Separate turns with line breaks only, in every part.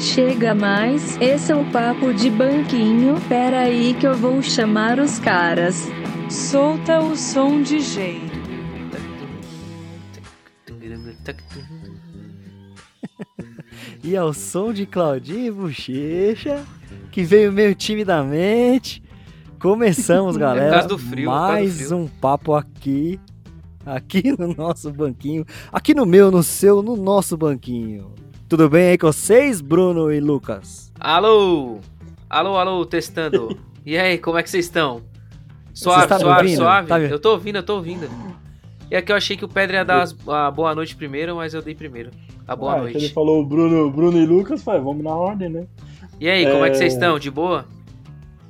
Chega mais, esse é o papo de banquinho. Pera aí que eu vou chamar os caras.
Solta o som DJ.
E ao som de Claudinho e Bochecha, que veio meio timidamente. Começamos, galera.
É frio, é
mais
frio.
um papo aqui. Aqui no nosso banquinho. Aqui no meu, no seu, no nosso banquinho. Tudo bem aí com vocês, Bruno e Lucas?
Alô! Alô, alô, testando. E aí, como é que vocês estão? Suave,
tá
suave,
ouvindo?
suave.
Tá me-
Eu tô ouvindo, eu tô ouvindo. E aqui eu achei que o Pedro ia dar as- a boa noite primeiro, mas eu dei primeiro. A boa
Ah, Ele
noite.
falou Bruno, Bruno e Lucas, falei, vamos na ordem, né?
E aí, como é que vocês
É.
estão? De boa?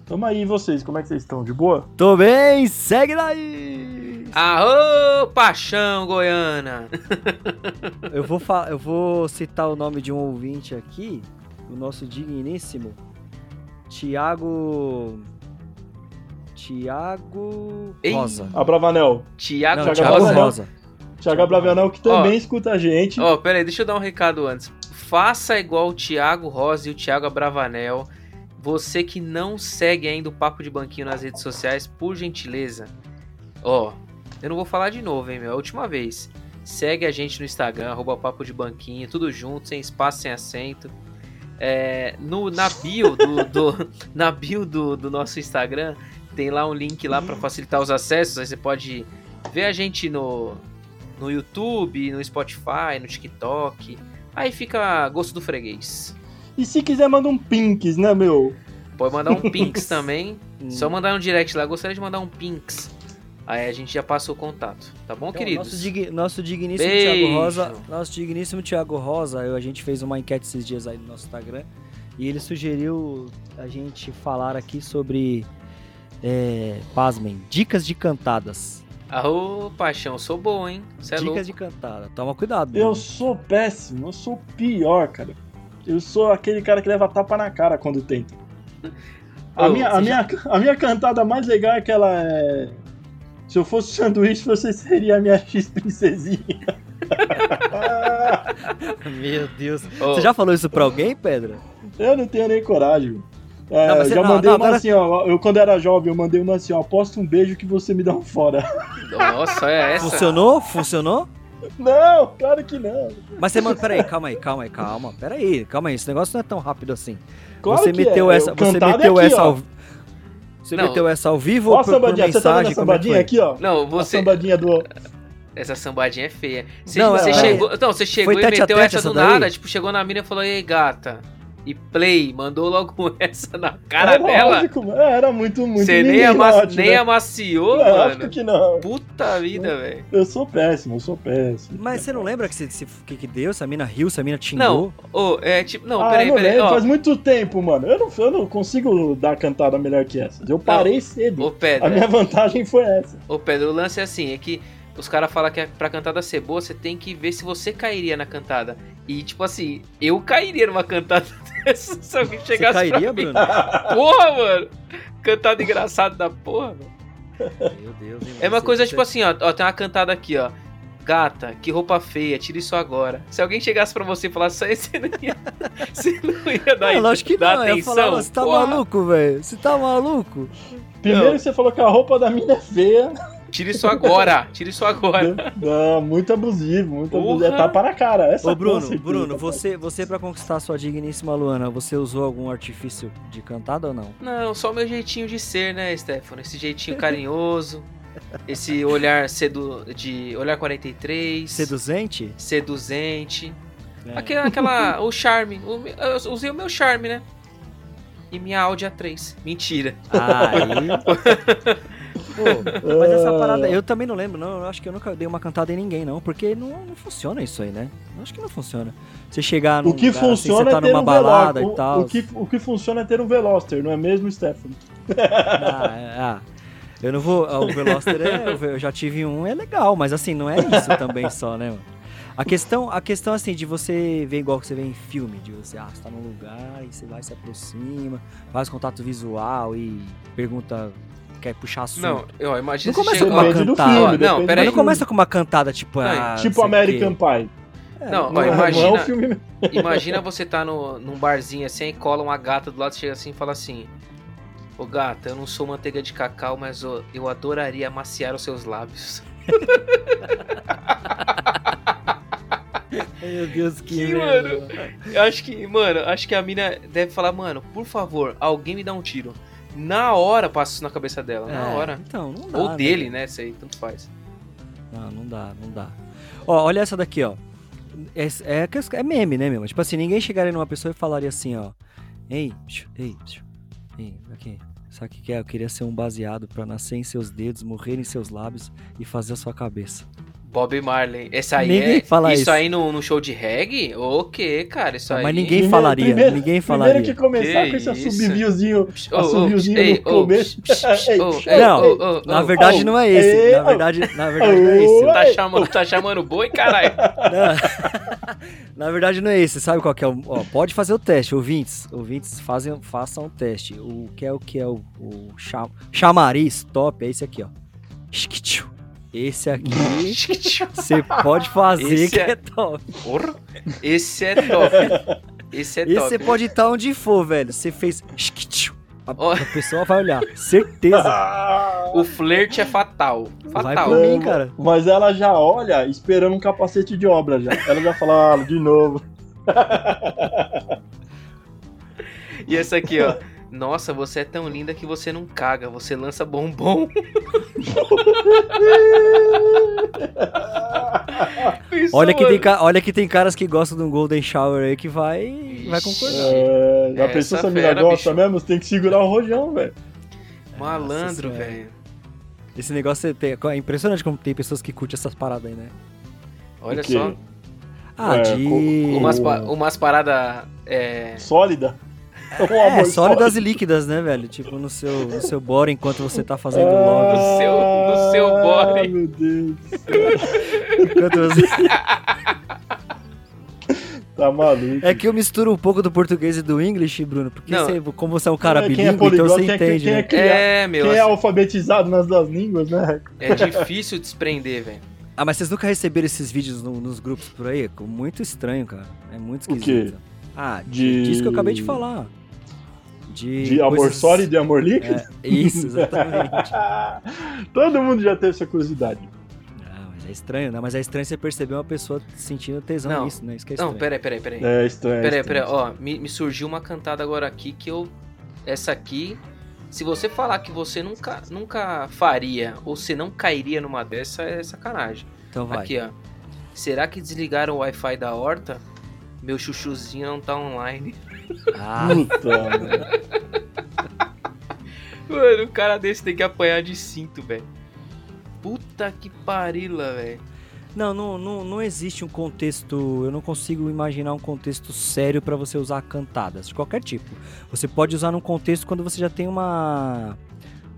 Tamo aí, e vocês, como é que vocês estão? De boa?
Tô bem, segue daí!
Arô, paixão goiana!
Eu vou, eu vou citar o nome de um ouvinte aqui, o nosso digníssimo Tiago. Tiago. Rosa.
A Bravanel.
Tiago
Não,
Thiago
Rosa.
Rosa.
Thiago Bravanel, que também escuta a gente.
Ó, pera aí, deixa eu dar um recado antes. Faça igual o Thiago Rosa e o Thiago Abravanel. Você que não segue ainda o Papo de Banquinho nas redes sociais, por gentileza. Ó, eu não vou falar de novo, hein, meu? É a última vez. Segue a gente no Instagram, arroba Papo de Banquinho, tudo junto, sem espaço, sem acento. É, no, na bio, do, do- na bio do, do nosso Instagram, tem lá um link lá para facilitar os acessos. Aí você pode ver a gente no, no YouTube, no Spotify, no TikTok. Aí fica gosto do freguês.
E se quiser, manda um pinks, né, meu?
Pode mandar um Pinks também. Só mandar um direct lá. Gostaria de mandar um Pinks. Aí a gente já passa o contato. Tá bom,
Então,
queridos?
Nosso, dig- nosso digníssimo
Beijo.
Thiago Rosa. Nosso digníssimo Thiago Rosa, eu- a gente fez uma enquete esses dias aí no nosso Instagram. E ele sugeriu a gente falar aqui sobre. É, pasmem, dicas de cantadas.
Arô, paixão, sou bom, hein? Cê é
dicas
louco.
de cantada. Toma cuidado.
Eu
Bruno.
sou péssimo, eu sou pior, cara. Eu sou aquele cara que leva tapa na cara quando tenta. A,
Ô,
minha, a,
você
minha, a minha cantada mais legal é aquela é. Se eu fosse sanduíche, você seria a minha X-princesinha.
Meu Deus.
Ô,
Você já falou isso pra alguém, Pedro?
Eu não tenho nem coragem. É,
Não,
eu já
não,
mandei
não,
uma
agora-
assim, ó. Eu, quando era jovem, eu mandei uma assim, ó. Aposta um beijo que você me dá um fora.
Nossa, é essa.
Funcionou? Funcionou?
Não, claro que não.
Mas você manda. Peraí, calma aí, calma aí, calma. Peraí, calma aí. Esse negócio não é tão rápido assim.
Claro
você
que
meteu
é.
essa.
O
Você
é
meteu
aqui,
essa
ó.
ao. Você
Não.
meteu essa ao vivo
Ó
ou
a
por, por
sambadinha, você tá vendo
mensagem?
a
Como é
sambadinha aqui, ó?
Não,
A
você.
sambadinha do.
Essa sambadinha é feia. Você,
Não,
você
é-
chegou. Não, você chegou
Foi
e
a
meteu
tete
essa
essa
do
daí?
nada. Tipo, chegou na mina e falou: Ei, gata. E play, mandou logo essa na cara
é
dela.
lógico, mano. É, era muito, muito
Você nem, ama nem
né?
amaciou,
Lógico
mano.
que não.
Puta vida, velho.
Eu sou péssimo, eu sou péssimo.
Mas você não lembra que, se, se- que, que deu? Se a mina riu, se a mina
Não,
xingou?
ô, é tipo. Não,
ah,
peraí,
não
peraí.
lembro,
Ó,
faz muito tempo, mano. Eu não, eu não consigo dar cantada melhor que essa. Eu parei cedo.
ô, Pedro.
A minha vantagem foi essa.
Ô, Pedro, o lance é assim: é que os caras falam que é pra cantada ser boa, você tem que ver se você cairia na cantada. E, tipo assim, eu cairia numa cantada se alguém
Você
chegasse
cairia,
pra mim.
Bruno?
Porra, mano! Cantada engraçada da porra, velho.
Meu Deus, hein,
É uma
você-
coisa
você-
tipo assim, ó, ó, tem uma cantada aqui, ó. Gata, que roupa feia, tira isso agora. Se alguém chegasse pra você e falasse isso aí, você não ia, você não ia dar,
É, lógico que
dar
não. Eu ia
atenção.
falar, você tá
Porra,
maluco, velho? Você tá maluco?
Primeiro
Não.
você falou que a roupa da mina é feia.
Tira isso agora, tira isso agora.
Não, muito abusivo, muito
Porra.
abusivo. É tapa na cara. Essa
Ô, Bruno,
certeza.
Bruno, você, você pra conquistar a sua digníssima Luana, você usou algum artifício de cantada ou não?
Não, só o meu jeitinho de ser, né, Stefano? Esse jeitinho carinhoso, esse olhar sedu de olhar 43,
Seduzente?
seduzente.
É.
Aquela, aquela o charme. O meu- eu usei o meu charme, né? E minha Audi A3. Mentira.
Aí. Pô, mas essa
Ah.
parada, eu também não lembro, não. Eu acho que eu nunca dei uma cantada em ninguém, não. Porque não, não funciona isso aí, né? Eu acho que não funciona. Você chegar num
O que
lugar, assim,
funciona
você tá
é ter
numa
um
balada e tal.
O, que, o que funciona é ter um Veloster, não é mesmo, Stefano?
Ah, é, ah, eu não vou. ah, O Veloster é, eu já tive um, é legal, mas assim, não é isso também só, né, mano? A questão, a questão assim, de você ver igual que você vê em filme, de você, ah, você tá num lugar e você vai, se aproxima, faz contato visual e pergunta, quer puxar assunto.
Não, eu imagino
Não
você
começa com uma cantada.
filme,
Ó, não, peraí.
Não começa com uma cantada tipo,
Não,
ah,
Tipo American. Pie.
Não, ó,
Não, é- não é
imagina,
um filme mesmo.
imagina você tá no, num barzinho assim e cola uma gata do lado, chega assim e fala assim: Ô gata, eu não sou manteiga de cacau, mas ô, eu adoraria amaciar os seus lábios.
Meu Deus, que,
Que,
merda.
Eu acho que, mano, acho que a mina deve falar, mano, por favor, alguém me dá um tiro. Na hora passa isso na cabeça dela, na
É,
hora.
Então, não dá.
Ou
né?
dele, né? Isso aí, tanto faz.
Não, não dá, não dá. Ó, olha essa daqui, ó. É, é, é meme, né, meu? Tipo assim, ninguém chegaria numa pessoa e falaria assim, ó. Ei, ei, ei, aqui. Sabe o que que é? Eu queria ser um baseado pra nascer em seus dedos, morrer em seus lábios e fazer a sua cabeça.
Bob Marley. Esse aí
Ninguém
é.
fala
isso,
isso.
aí no, no show de reggae? O quê, cara? Isso aí.
Mas ninguém falaria, ninguém falaria.
Primeiro que começar
Que
com esse assobiozinho,
ô,
assobiozinho no começo.
Não, Na verdade
oh,
não é esse. Na
oh.
verdade, na verdade não é esse.
Oh.
Tá chamando, tá chamando boi, caralho?
Na verdade não é esse. Sabe qual que é o. Ó, pode fazer o teste, ouvintes. Ouvintes, fazem, façam o teste. O que é o que é o, o cha- chamariz top é esse aqui, ó. Shkichu. Esse aqui você pode fazer
Esse
que
é-
é top.
Porra, esse é top. Esse é
Esse
top.
você pode estar onde for, velho. Você fez. A,
Ó.
a pessoa vai olhar. Certeza.
Ah,
O flerte é fatal.
Vai
Fatal.
por mim, cara.
Mas ela já olha esperando um capacete de obra já. Ela já fala, ah, de novo.
E essa aqui, ó. Nossa, você é tão linda que você não caga, você lança bombom.
Olha que, tem, olha que tem caras que gostam de um Golden Shower aí que vai, vai concordar.
É, já
Essa
pensou se a mina gosta
bicho.
mesmo? Você tem que segurar o rojão, velho.
Malandro, velho.
Esse negócio é, tem- é impressionante como tem pessoas que curtem essas paradas aí, né?
Olha só.
Ah,
É,
de.
Umas, umas paradas. É.
Sólida.
É, sólidas
sólido.
e líquidas, né, velho? Tipo, no seu, no seu body enquanto você tá fazendo
Ah,
log.
No seu- no seu body.
meu Deus.
Enquanto você...
Tá maluco.
É que eu misturo um pouco do português e do English, Bruno, porque você- como você é um cara
É, é
bilíngue, então
poliglota,
você
quem é-
entende,
quem é
né?
que-
É, meu.
Quem é
assim,
alfabetizado nas duas línguas, né?
é difícil desprender, velho.
Ah, mas vocês nunca receberam esses vídeos no- nos grupos por aí? É muito estranho, cara. É muito
O
esquisito.
quê?
Ah,
De-
disso que eu acabei de falar. De,
De amor
coisas-
sólido e amor líquido?
É, isso, exatamente.
Todo mundo já teve essa curiosidade.
Não, mas é estranho, né? Mas é estranho você perceber uma pessoa sentindo tesão
Não.
nisso, né? Isso que é
Não,
estranho.
peraí, peraí, peraí.
É estranho.
Peraí,
estranho.
peraí, ó, me, me surgiu uma cantada agora aqui que eu. Essa aqui. Se você falar que você nunca, nunca faria ou você não cairia numa dessa, é sacanagem.
Então vai.
Aqui, ó. Será que desligaram o Wi-Fi da horta? Meu chuchuzinho não tá online.
Ah,
Puta, mano.
Mano, um cara desse tem que apanhar de cinto, velho. Puta que parila, velho.
não, não, não, não existe um contexto. Eu não consigo imaginar um contexto sério pra você usar cantadas, de qualquer tipo. Você pode usar num contexto quando você já tem uma.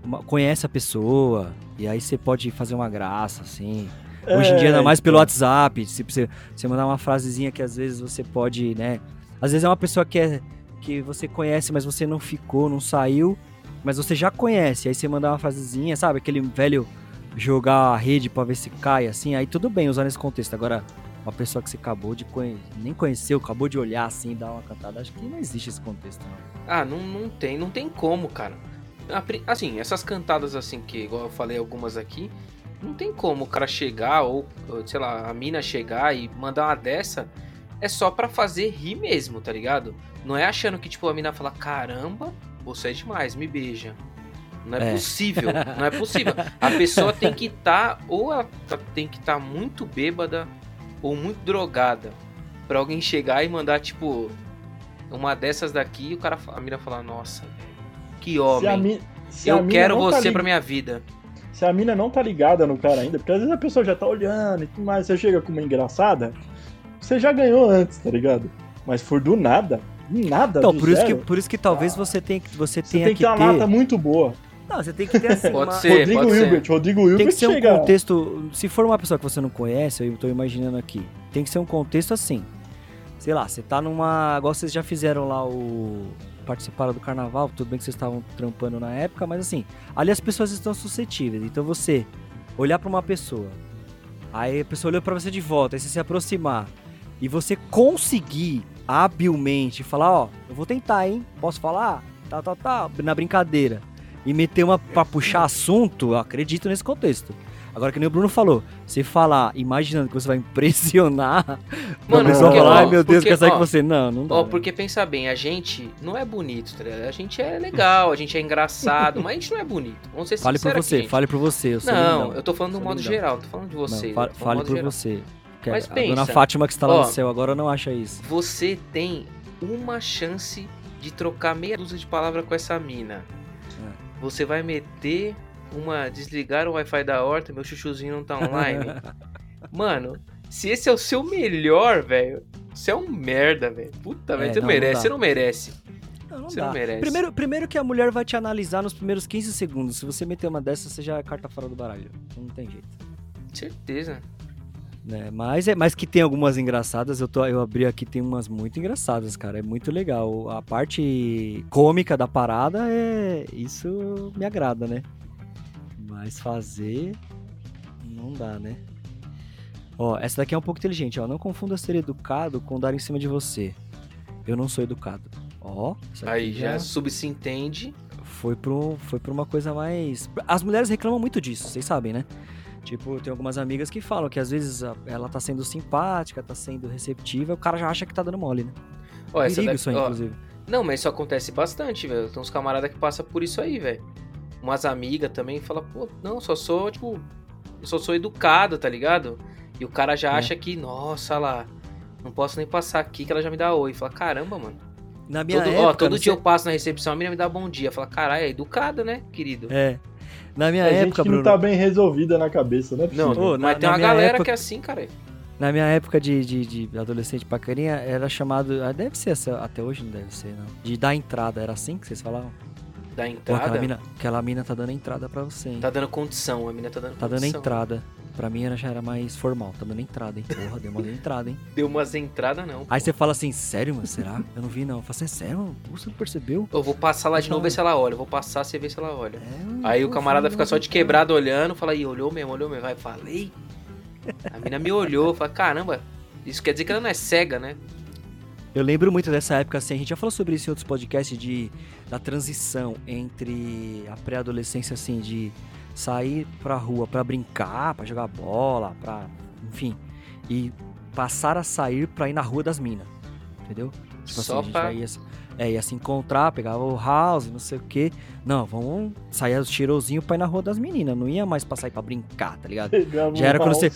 uma- conhece a pessoa, e aí você pode fazer uma graça, assim. Hoje em dia, ainda mais pelo
então.
WhatsApp, se você, você mandar uma frasezinha que às vezes você pode, né? Às vezes é uma pessoa que, é, que você conhece, mas você não ficou, não saiu, mas você já conhece. Aí você mandar uma frasezinha, sabe? Aquele velho jogar a rede pra ver se cai, assim. Aí tudo bem usar nesse contexto. Agora, uma pessoa que você acabou de conhecer, nem conheceu, acabou de olhar assim, dar uma cantada, acho que não existe esse contexto, não.
Ah, não, não tem, não tem como, cara. Assim, essas cantadas assim que, igual eu falei algumas aqui, não tem como o cara chegar ou, sei lá, a mina chegar e mandar uma dessa. É só pra fazer rir mesmo, tá ligado? Não é achando que, tipo, a mina fala, caramba, você é demais, me beija. Não é,
É.
possível, não é possível. A pessoa tem que estar, ou ela tá- tem que estar muito bêbada, ou muito drogada. Pra alguém chegar e mandar, tipo, uma dessas daqui e o cara, a mina falar, nossa, velho, que
Se a
homem.
mi-
Eu quero
tá
você
lig-
pra minha vida.
Se a mina não tá ligada no cara ainda, porque às vezes a pessoa já tá olhando e tudo mais, você chega com uma engraçada, você já ganhou antes, tá ligado? Mas for do nada, do nada,
Então,
do
por isso, que,
zero,
por isso que talvez você tenha, que- você
você
tenha
tem que
que
ter uma lata muito boa.
Não, você tem que ter assim,
Pode
uma-
ser.
Rodrigo
pode ser.
Hilbert, Rodrigo Hilbert
Tem que ser um
chega...
contexto. Se for uma pessoa que você não conhece, eu tô imaginando aqui. Tem que ser um contexto assim. Sei lá, você tá numa. Igual vocês já fizeram lá o. Participaram do carnaval, tudo bem que vocês estavam trampando na época, mas assim, ali as pessoas estão suscetíveis. Então você olhar pra uma pessoa, aí a pessoa olhou pra você de volta, aí você se aproximar. E você conseguir habilmente falar, ó, eu vou tentar, hein? Posso falar? Tá, tá, tá, na brincadeira. E meter uma pra puxar assunto, eu acredito nesse contexto. Agora, que nem o Bruno falou, você falar imaginando que você vai impressionar,
Mano,
a pessoa
porque,
falar, ai meu Deus,
porque,
quer sair
ó,
com você. Não, não dá.
Ó,
né?
porque pensa bem, a gente não é bonito, tá ligado? A gente é legal, a gente é engraçado, mas a gente não é bonito. Vamos ser
Fale por você,
aqui,
fale por você. Eu
Não,
lindão.
eu tô falando do modo
lindão.
geral, não tô falando de
Não,
você. falando
fale
modo
por
geral.
você. Que
Mas
a dona
pensa,
Fátima que está lá
ó,
no céu agora não acha isso.
Você tem uma chance de trocar meia dúzia de palavras com essa mina.
É.
Você vai meter uma. Desligar o Wi-Fi da horta, meu chuchuzinho não tá online. Mano, se esse é o seu melhor, velho, você é um merda, velho. Puta,
É,
velho, você não
não, não
merece,
dá.
você não merece.
Não, não
Você
dá.
não merece.
Primeiro, primeiro que a mulher vai te analisar nos primeiros 15 segundos. Se você meter uma dessas, você já é carta fora do baralho. Não tem jeito.
Certeza.
Né? Mas, é, mas que tem algumas engraçadas, eu, tô, eu abri aqui, tem umas muito engraçadas, cara. É muito legal. A parte cômica da parada é. Isso me agrada, né? Mas fazer. Não dá, né? Ó, essa daqui é um pouco inteligente, ó. Não confunda ser educado com dar em cima de você. Eu não sou educado. Ó,
Aí já subsentende.
foi pro, foi pra uma coisa mais. As mulheres reclamam muito disso, vocês sabem, né? Tipo, tem algumas amigas que falam que às vezes ela tá sendo simpática, tá sendo receptiva, o cara já acha que tá dando mole, né?
Ó,
Perigo
daqui,
isso aí,
ó,
inclusive.
Não, mas isso acontece bastante, velho. Tem uns camaradas que passam por isso aí, velho. Umas amigas também falam, pô, não, só sou, tipo, eu só sou educado, tá ligado? E o cara já
É.
acha que, nossa lá, não posso nem passar aqui que ela já me dá oi. Fala, caramba, mano.
Na minha
Todo,
época.
ó, todo dia
sei-
eu passo na recepção, a menina me dá bom dia. Fala, caralho, é educada, né, querido?
É. Na minha
É gente
época,
que
Bruno.
não tá bem resolvida na cabeça, né?
Não,
Ô, na-
mas tem
na
uma galera
época-
que é assim, cara.
Na minha época de, de, de adolescente pacarinha, era chamado. ah, Deve ser essa- até hoje, não deve ser, não. De dar entrada, era assim que vocês falavam?
Da
Pô,
entrada,
aquela mina, aquela mina tá dando entrada pra você, hein?
tá dando condição, a menina tá dando
Tá dando
condição.
entrada. Pra mim era, já era mais formal. Tá dando entrada, hein? Porra, deu uma entrada, hein?
Deu umas entradas, não.
Aí você fala assim, sério, mano? Será? Eu não vi, não. Eu falo assim, é sério, mano? Você não percebeu?
Eu vou passar lá de novo, ver se ela olha. Eu vou passar, você vê se ela olha.
É,
Aí o camarada fica só de quebrado olhando, fala, aí, olhou mesmo, olhou mesmo. Vai, falei. A mina me olhou, fala, caramba, isso quer dizer que ela não é cega, né?
Eu lembro muito dessa época, assim, a gente já falou sobre isso em outros podcasts, de, da transição entre a pré-adolescência, assim, de sair pra rua pra brincar, pra jogar bola, pra. enfim. E passar a sair pra ir na rua das minas. Entendeu? Tipo
Só
assim, a gente
pra-
já ia, se- é, ia se encontrar, pegava o house, não sei o quê. Não, vamos sair os cheirosinhos pra ir na rua das meninas. Não ia mais pra sair pra brincar, tá ligado?
Pegava
Já era
um
quando você-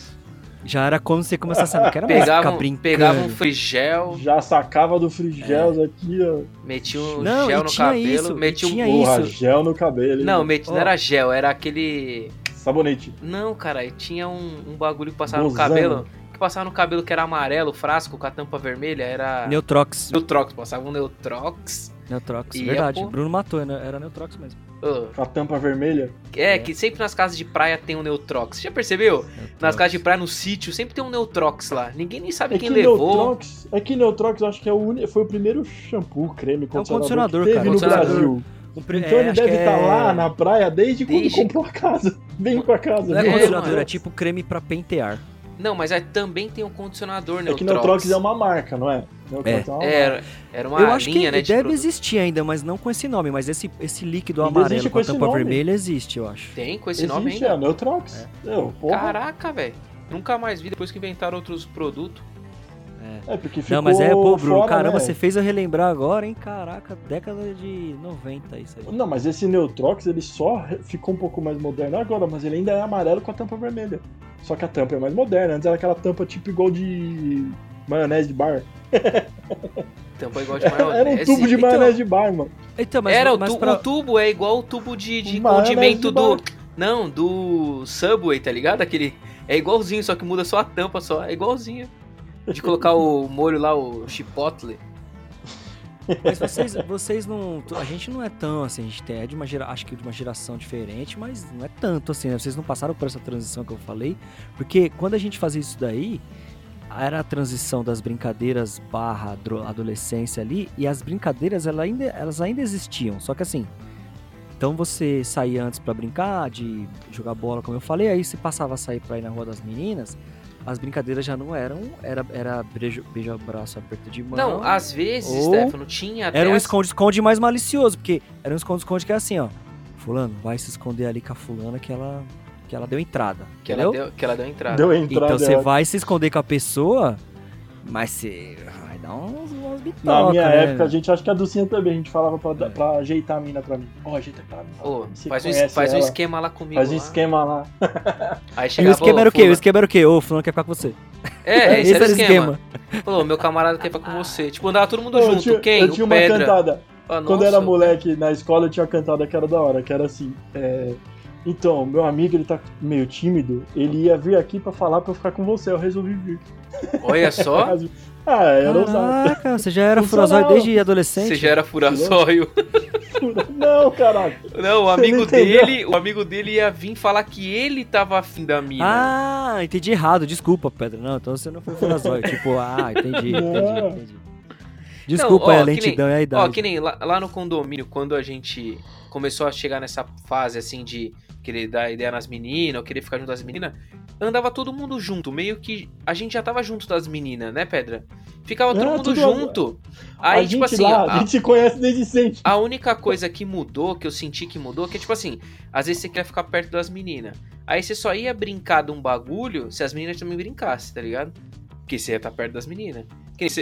Já era como você começasse a não quero mais
Pegava,
ficar
um- pegava um frigel,
Já sacava do frigels aqui, ó.
metia um
Não,
gel no
tinha
cabelo,
isso,
metia um...
tinha
Porra,
isso.
gel no cabelo.
Não,
mano?
meti... não era gel, era aquele...
Sabonete.
Não, cara, tinha um, um bagulho que passava no
Bozano.
cabelo, que passava no cabelo que era amarelo, frasco com a tampa vermelha, era...
Neutrox.
Neutrox, passava um Neutrox.
Neutrox,
E
verdade.
é, pô.
Bruno matou, né? era Neutrox mesmo.
Com a tampa vermelha.
é,
É.
que sempre nas casas de praia tem um Neutrox. Já percebeu? Nas
Neutrox.
casas de praia, no sítio, sempre tem um Neutrox lá. Ninguém nem sabe
É
quem
que
levou.
Neutrox, é que Neutrox eu acho que é o uni- foi o primeiro shampoo, creme, condicionador,
condicionador,
que teve
cara.
no
Condicionador.
Brasil.
O pri-
Então
é,
ele deve estar
é-
lá na praia desde,
Desde-
quando comprou a casa. Vem pra casa.
Não é
viu?
condicionador, é tipo creme pra pentear.
Não, mas é, também tem um condicionador
É
Neutrox.
que Neutrox é uma marca, não é?
É.
é uma
Era, era uma
eu acho
linha,
que
né, de
deve
produto.
existir ainda, mas não com esse nome. Mas esse, esse líquido
Ainda
amarelo com
com
a tampa
nome.
vermelha existe, eu acho.
Tem com esse
Existe,
nome
é
ainda.
a Neutrox. Eu, porra.
Caraca, velho. Nunca mais vi depois que inventaram outros produtos.
É, porque ficou
Não, mas é, pô, Bruno,
fora,
caramba,
né?
você fez eu relembrar agora, hein? Caraca, década de 90 isso aí.
Não, mas esse Neutrox, ele só ficou um pouco mais moderno agora, mas ele ainda é amarelo com a tampa vermelha. Só que a tampa é mais moderna. Antes era aquela tampa tipo igual de maionese de bar.
Tampa igual de maionese.
Era um tubo de
então.
maionese de bar, mano.
Então, mas,
Era, o,
mas
tu-
pra-
o tubo é igual o tubo de, de condimento
de
do... Não, do Subway, tá ligado? Aquele... É igualzinho, só que muda só a tampa só. É igualzinho. De colocar o molho lá, o chipotle.
Mas vocês, vocês não. A gente não é tão assim, a gente é de uma gera, acho que de uma geração diferente, mas não é tanto assim, né? Vocês não passaram por essa transição que eu falei. Porque quando a gente fazia isso daí, era a transição das brincadeiras barra adolescência ali, e as brincadeiras ela ainda, elas ainda existiam. Só que assim. Então você saía antes pra brincar, de jogar bola, como eu falei, aí você passava a sair pra ir na rua das meninas. As brincadeiras já não eram. Era, era beijo, beijo abraço, aperto de mão.
Não, às vezes, Stefano, tinha até.
Era um
as-
esconde-esconde mais malicioso, porque era um esconde-esconde que é assim, ó. Fulano, vai se esconder ali com a fulana que ela, que ela deu entrada.
que, ela deu, que ela deu entrada.
Deu entrada.
Então você
é.
vai se esconder com a pessoa, mas você dar uns, uns bitocas,
Na minha
né?
época, a gente acha que a Ducinha também, a gente falava pra,
É.
pra ajeitar a mina pra mim. Ó, ajeita aquela mina.
Ô, faz um, faz um esquema lá comigo.
Faz um
lá.
esquema lá.
Aí
E
chegava,
o esquema era o quê?
fulano-
O esquema era o quê? Ô, fulano quer ficar com você.
É, esse, era o esquema.
esquema.
Falou, meu camarada quer ficar com você. Tipo, andava todo mundo
Ô, eu
junto.
tinha,
Quem?
eu tinha
o
uma
Pedra.
cantada.
Ah,
Quando eu era moleque na escola, eu tinha uma cantada que era da hora, que era assim. é, Então, meu amigo, ele tá meio tímido, ele ia vir aqui pra falar pra eu ficar com você, eu resolvi vir.
Olha só.
Ah, era.
Caraca, você já era furasói desde adolescente?
Você já era furasóio.
Não, caralho.
Não, o amigo
não
dele, o amigo dele ia vir falar que ele tava afim da mina.
Ah, entendi errado. Desculpa, Pedro. Não, então você não foi furasóio. tipo, ah, entendi, entendi, entendi. Desculpa
Não, ó,
é a
nem-
lentidão e a idade.
Ó, que nem lá, lá no condomínio, quando a gente começou a chegar nessa fase assim de querer dar ideia nas meninas, ou querer ficar junto das meninas, andava todo mundo junto, meio que a gente já tava junto das meninas, né, Pedra? Ficava todo
É,
mundo junto. Aí,
a
tipo assim,
lá,
a,
a gente se conhece desde sempre.
a única coisa que mudou, que eu senti que mudou, que é tipo assim, às vezes você quer ficar perto das meninas. Aí você só ia brincar de um bagulho se as meninas também brincassem, tá ligado? Porque você ia estar perto das meninas.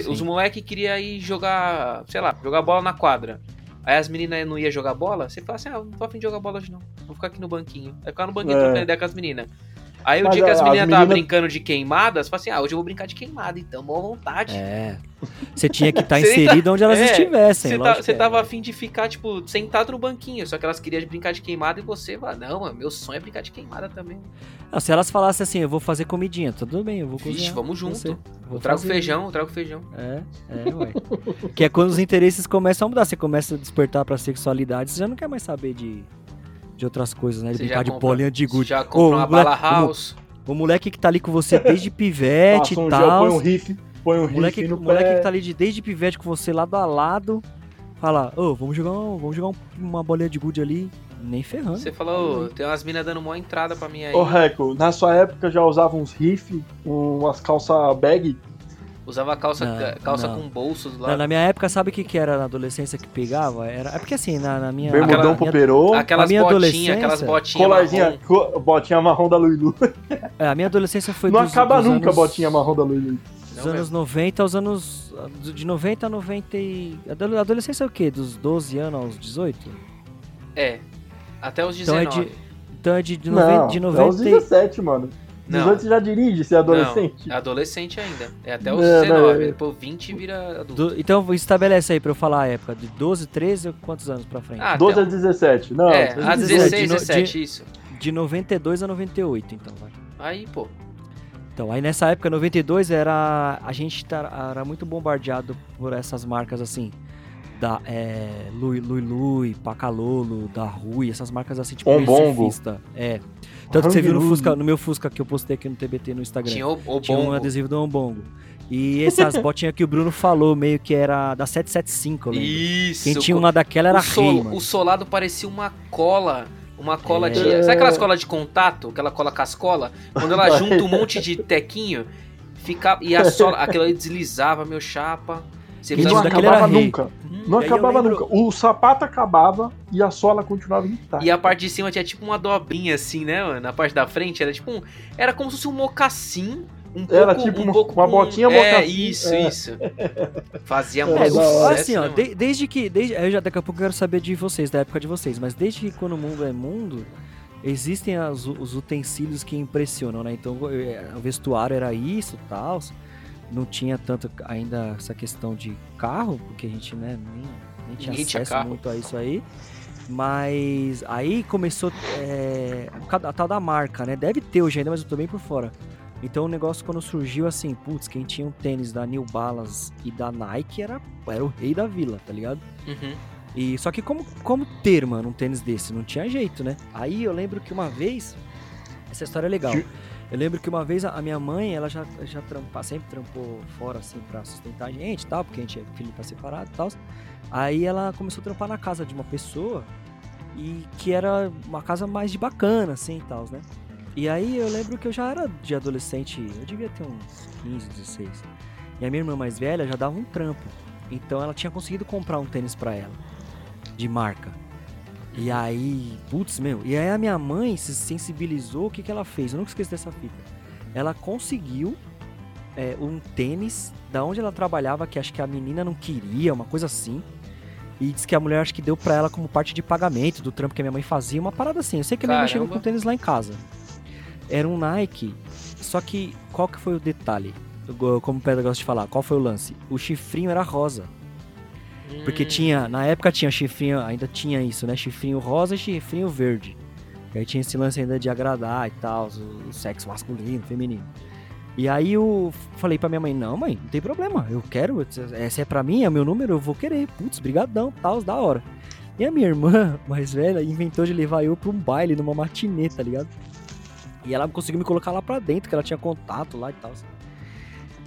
Os moleques queriam ir jogar, sei lá, jogar bola na quadra. Aí as meninas não iam jogar bola, você fala assim, ah, não tô afim de jogar bola hoje não. Vou ficar aqui no banquinho. Aí ficar no banquinho
É.
trocando ideia com as meninas. Aí o
Mas
dia que as meninas estavam
menina-
brincando de queimadas, você fala assim, ah, hoje eu vou brincar de queimada, então, boa vontade.
É. Você tinha que estar
nem tá-
inserido onde elas
É,
estivessem.
Você tá, você
é.
tava afim de ficar, tipo, sentado no banquinho, só que elas queriam brincar de queimada e você fala, não, mano, meu sonho é brincar de queimada também.
Não, se elas falassem assim, eu vou fazer comidinha, tudo bem, eu vou
Vixe,
cozinhar.
vamos
com
junto.
você. Vou
Eu trago
fazer.
feijão, eu trago feijão.
É, é, ué. que é quando os interesses começam a mudar, você começa a despertar pra sexualidade, você já não quer mais saber de, de outras coisas, né? De
Você
brincar de bolinha de gude.
Já
Ô,
compra uma bala house.
O moleque que tá ali com você desde pivete
um
e
jogo, põe um
tal.
riff, põe um
moleque,
no
o moleque
pé.
que tá ali de, desde pivete com você lado a lado. Fala, ô, vamos jogar, um- vamos jogar um- uma bolinha de gude ali. Nem ferrando.
Você falou, tem umas minas dando mó entrada pra mim aí.
Ô, Reco, na sua época já usava uns riff, umas calças bag?
Usava calça,
Não,
calça
não.
com bolso do
Na,
lado.
na minha época, sabe o que, que era na adolescência que pegava? Era, é porque assim, na, na minha.
Bermudão
Aquela-
pro
minha-
perô,
Aquelas
a minha
botinhas, aquelas botinhas
colarzinha,
marrom.
co- botinha marrom da Luilu.
é, a minha adolescência foi
Não
dos,
acaba
dos
nunca a
anos,
botinha marrom da Luilu.
Dos
Não
anos
mesmo.
90 aos anos. De 90 a 90 e. adole- Adolescência é o quê? Dos 12 anos aos 18?
É, até os
Então é
19.
de. Então é de, de 90.
Não,
de
é
90
os
e-
17, mano.
Não.
18 você já dirige, você é adolescente.
Não, é adolescente ainda. É até os
Não, não,
19.
é-
Depois 20 vira adulto.
do- então estabelece aí pra eu falar a época. De 12, 13 ou quantos anos pra frente?
Ah,
12 a
até-
17. Não,
é,
doze
a
a
16,
17,
17, isso.
De 92 a 98, então vai.
Aí, pô.
Então, aí nessa época, 92, era. A gente tá- era muito bombardeado por essas marcas assim. Da é, Lui Lui, Lui Pacalolo, da Rui, essas marcas assim, tipo,
Ombongo.
surfista. É. Tanto que você viu no, Fusca, no meu Fusca que eu postei aqui no TBT no Instagram.
Tinha o, o
Tinha um adesivo do Ombongo. E essas botinhas que o Bruno falou, meio que era da 775, eu lembro.
Isso.
Quem tinha uma daquela era
o, sol-
rei, mano.
o solado parecia uma cola. Uma cola
É.
de. Sabe aquelas colas de contato? Aquela cola cascola? Quando ela junta um monte de tequinho, fica, e a sola. Aquilo ali deslizava, meu chapa. Você
E não acabava nunca.
Hum.
Não acabava
lembro-
nunca. O sapato acabava e a sola continuava intacta.
E a parte de cima tinha tipo uma dobrinha assim, né, mano? Na parte da frente era tipo um. Era como se fosse um mocassim. Um pouco,
Era tipo
um
uma-
pouco
uma botinha
É,
mocassim,
isso,
é.
isso. Fazia
É,
muito
É,
sucesso,
assim, ó,
né,
de- desde que. Desde, eu já daqui a pouco eu quero saber de vocês, da época de vocês, mas desde que quando o mundo é mundo, existem as- os utensílios que impressionam, né? Então eh, o vestuário era isso tal. Não tinha tanto ainda essa questão de carro, porque a gente né, nem, nem tinha
Ninguém tinha
acesso
carro.
muito a isso aí. Mas aí começou é, a tal da marca, né? Deve ter hoje ainda, mas eu tô bem por fora. Então o negócio quando surgiu assim, putz, quem tinha um tênis da New Balance e da Nike era, era o rei da vila, tá ligado?
Uhum.
E só que como, como ter, mano, um tênis desse? Não tinha jeito, né? Aí eu lembro que uma vez, essa história é legal. Eu lembro que uma vez a minha mãe, ela já, já trampa, sempre trampou fora, assim, pra sustentar a gente e tal, porque a gente é filho pra separado e tal. Aí ela começou a trampar na casa de uma pessoa e que era uma casa mais de bacana, assim e tal, né? E aí eu lembro que eu já era de adolescente, eu devia ter uns 15, 16. E a minha irmã mais velha já dava um trampo. Então ela tinha conseguido comprar um tênis pra ela, de marca. E aí, putz, meu, e aí a minha mãe se sensibilizou, o que, que ela fez? Eu nunca esqueço dessa fita. Ela conseguiu é, um tênis da onde ela trabalhava, que acho que a menina não queria, uma coisa assim. E disse que a mulher acho que deu pra ela como parte de pagamento do trampo que a minha mãe fazia, uma parada assim. Eu sei que a minha mãe chegou com tênis lá em casa. Era um Nike, só que qual que foi o detalhe? Como o Pedro gosta de falar, qual foi o lance? O chifrinho era rosa. Porque
Hum,
tinha, na época tinha chifrinho, ainda tinha isso, né? Chifrinho rosa e chifrinho verde. E aí tinha esse lance ainda de agradar e tal, o, o sexo masculino, feminino. E aí eu falei pra minha mãe, não mãe, não tem problema, eu quero, essa é pra mim, é meu número, eu vou querer, putz, brigadão, tal, da hora. E a minha irmã, mais velha, inventou de levar eu pra um baile, numa matinê, tá ligado? E ela conseguiu me colocar lá pra dentro, que ela tinha contato lá e tal. E,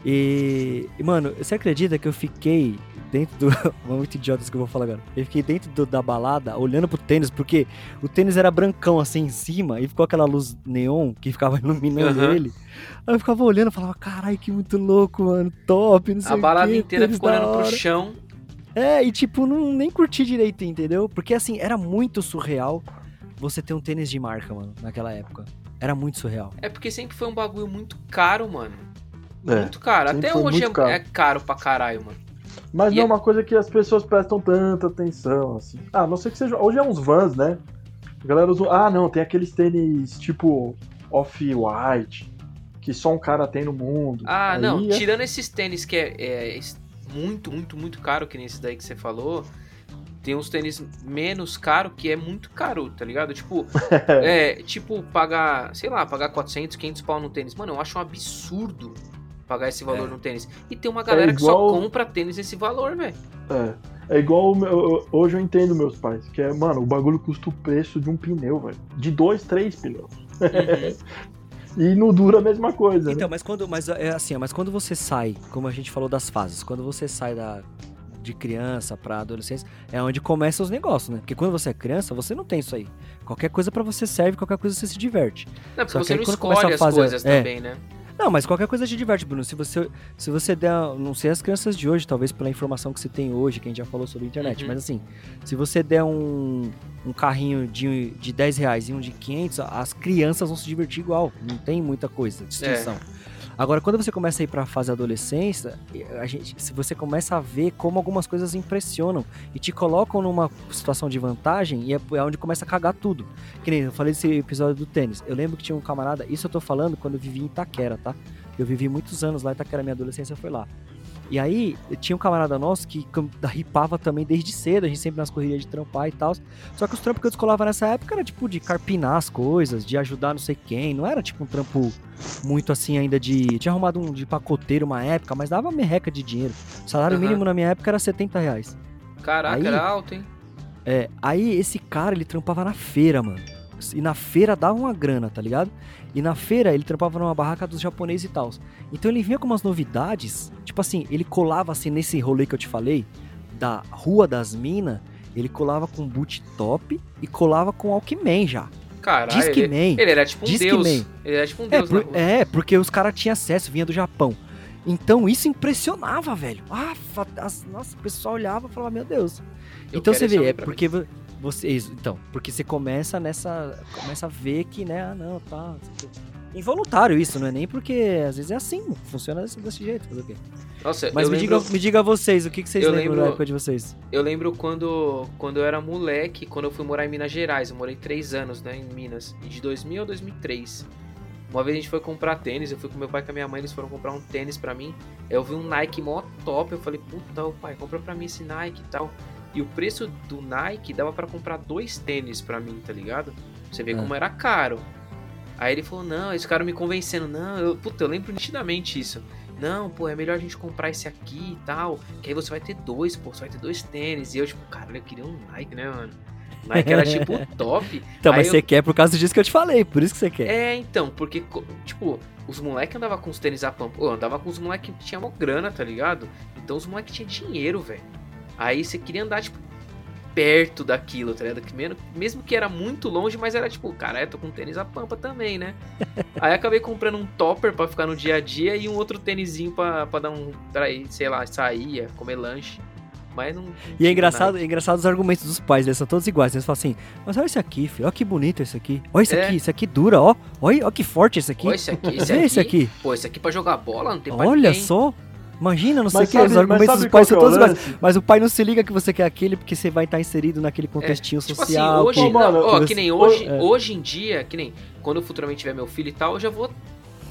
e, mano, você acredita que eu fiquei dentro do. muito idiota isso que eu vou falar agora. Eu fiquei dentro do- da balada olhando pro tênis, porque o tênis era brancão assim em cima e ficou aquela luz neon que ficava iluminando
Aham.
ele. Aí eu ficava olhando e falava, caralho, que muito louco, mano, top, não sei
A balada
quê,
inteira ficou olhando pro
hora."
chão.
É, e tipo, não, nem curti direito, entendeu? Porque assim, era muito surreal você ter um tênis de marca, mano, naquela época. Era muito surreal.
É porque sempre foi um bagulho muito caro, mano.
É.
Muito caro. Até hoje é
caro.
é caro pra caralho, mano.
Mas
E
não é
é-
uma coisa que as pessoas prestam tanta atenção, assim. Ah, não sei que seja. Hoje é uns vans, né? A galera usa. Ah, não, tem aqueles tênis tipo off-white, que só um cara tem no mundo.
Ah,
Aí
não.
é-
Tirando esses tênis que é, é muito, muito, muito caro, que nem esse daí que você falou. Tem uns tênis menos caro que é muito caro, tá ligado? Tipo, é, tipo, pagar, sei lá, pagar 400, 500 pau no tênis. Mano, eu acho um absurdo pagar esse valor
É.
no tênis. E tem uma galera que
igual-
só compra tênis nesse valor, velho.
É. É igual. meu- eu- hoje eu entendo meus pais, que é, mano, o bagulho custa o preço de um pneu, velho. De dois, três pneus.
Uhum.
E não dura a mesma coisa.
Então,
né?
mas quando, mas é assim, mas quando você sai, como a gente falou das fases, quando você sai da de criança pra adolescência, é onde começam os negócios, né? Porque quando você é criança, você não tem isso aí. Qualquer coisa pra você serve, qualquer coisa você se diverte.
Não, porque
Só que
você
aí
não escolhe as
fazer-
coisas
é.
também, né?
Não, mas qualquer coisa te diverte, Bruno. Se você, se você der, não sei as crianças de hoje, talvez pela informação que você tem hoje, que a gente já falou sobre a internet,
Uhum.
mas assim, se você der um, um carrinho de, de 10 reais e um de 500, as crianças vão se divertir igual. Não tem muita coisa, distinção. Agora, quando você começa a ir pra fase adolescência, a gente, se você começa a ver como algumas coisas impressionam e te colocam numa situação de vantagem e é, é onde começa a cagar tudo. Que nem eu falei desse episódio do tênis. Eu lembro que tinha um camarada, isso eu tô falando quando eu vivi em Itaquera, tá? Eu vivi muitos anos lá, Itaquera, minha adolescência foi lá. E aí, tinha um camarada nosso que ripava também desde cedo, a gente sempre nas correrias de trampar e tal. Só que os trampos que eu descolava nessa época era tipo de carpinar as coisas, de ajudar não sei quem. Não era tipo um trampo muito assim ainda de. Tinha arrumado um de pacoteiro uma época, mas dava merreca de dinheiro. O salário
Aham.
mínimo na minha época era 70 reais.
Caraca,
Aí-
era alto, hein?
É, aí esse cara, ele trampava na feira, mano. E na feira dava uma grana, tá ligado? E na feira ele trampava numa barraca dos japoneses e tal. Então ele vinha com umas novidades, tipo assim, ele colava assim nesse rolê que eu te falei, da Rua das Minas, ele colava com boot top e colava com Alckmin já.
Caralho,
Disque
ele,
Man.
ele era tipo um
Disque
deus.
Man.
Ele era tipo um
É,
deus na
por- é, porque os caras tinham acesso, vinha do Japão. Então isso impressionava, velho. Ah, nossa, o pessoal olhava e falava, meu Deus.
Eu
então você vê, é porque vo- você. Então, porque você começa nessa. Começa a ver que, né, ah, não, tá. Involuntário isso, não é nem porque às vezes é assim, funciona desse, jeito, fazer o quê?
Nossa,
Mas me,
lembro,
diga, me diga vocês, o que, que vocês
eu
lembram da
lembro-
época de vocês?
eu lembro quando, quando eu era moleque, quando eu fui morar em Minas Gerais. Eu morei três anos, né, em Minas. E de 2000 a 2003. Uma vez a gente foi comprar tênis, eu fui com meu pai e com a minha mãe, eles foram comprar um tênis pra mim. Eu vi um Nike mó top, eu falei, puta, pai, compra pra mim esse Nike e tal. E o preço do Nike dava pra comprar dois tênis pra mim, tá ligado? Você vê
É.
como era caro. Aí ele falou, não, esse cara me convencendo, não, eu, puta, eu lembro nitidamente isso. Não, pô, é melhor a gente comprar esse aqui e tal, que aí você vai ter dois, pô, você vai ter dois tênis. E eu, tipo, cara, eu queria um Nike, né, mano? Nike era, tipo, top.
Então,
Aí
mas
eu-
você quer por causa disso que eu te falei, por isso que você quer.
É, então, porque, tipo, os moleques andavam com os tênis a pampa. Eu andava com os moleques que tinham uma grana, tá ligado? Então os moleques tinham dinheiro, velho. Aí você queria andar, tipo, perto daquilo, tá ligado? Mesmo, mesmo que era muito longe, mas era tipo, cara, eu tô com tênis a pampa também, né? Aí acabei comprando um topper pra ficar no dia a dia e um outro tênisinho pra, pra dar um. pra ir, sei lá, sair, comer lanche. Mas não. não
E é engraçado,
nada.
é engraçado os argumentos dos pais, eles são todos iguais. Eles falam assim, mas olha esse aqui, filho, olha que bonito esse aqui. Olha esse
É.
aqui, esse aqui dura, ó. Olha, olha que forte esse aqui.
Ó, esse aqui, esse aqui.
esse aqui.
Pô, esse aqui pra jogar bola não tem
Olha só. Imagina, não sei o
Mas
que, os argumentos dos pais
é
são
o
todos iguais. Mas o pai não se liga que você quer aquele porque você vai estar inserido naquele contextinho
Tipo
social.
assim, hoje,
Pô, mano,
não, ó,
que
nem hoje,
é.
hoje em dia, que nem quando eu futuramente tiver meu filho e tal, eu já vou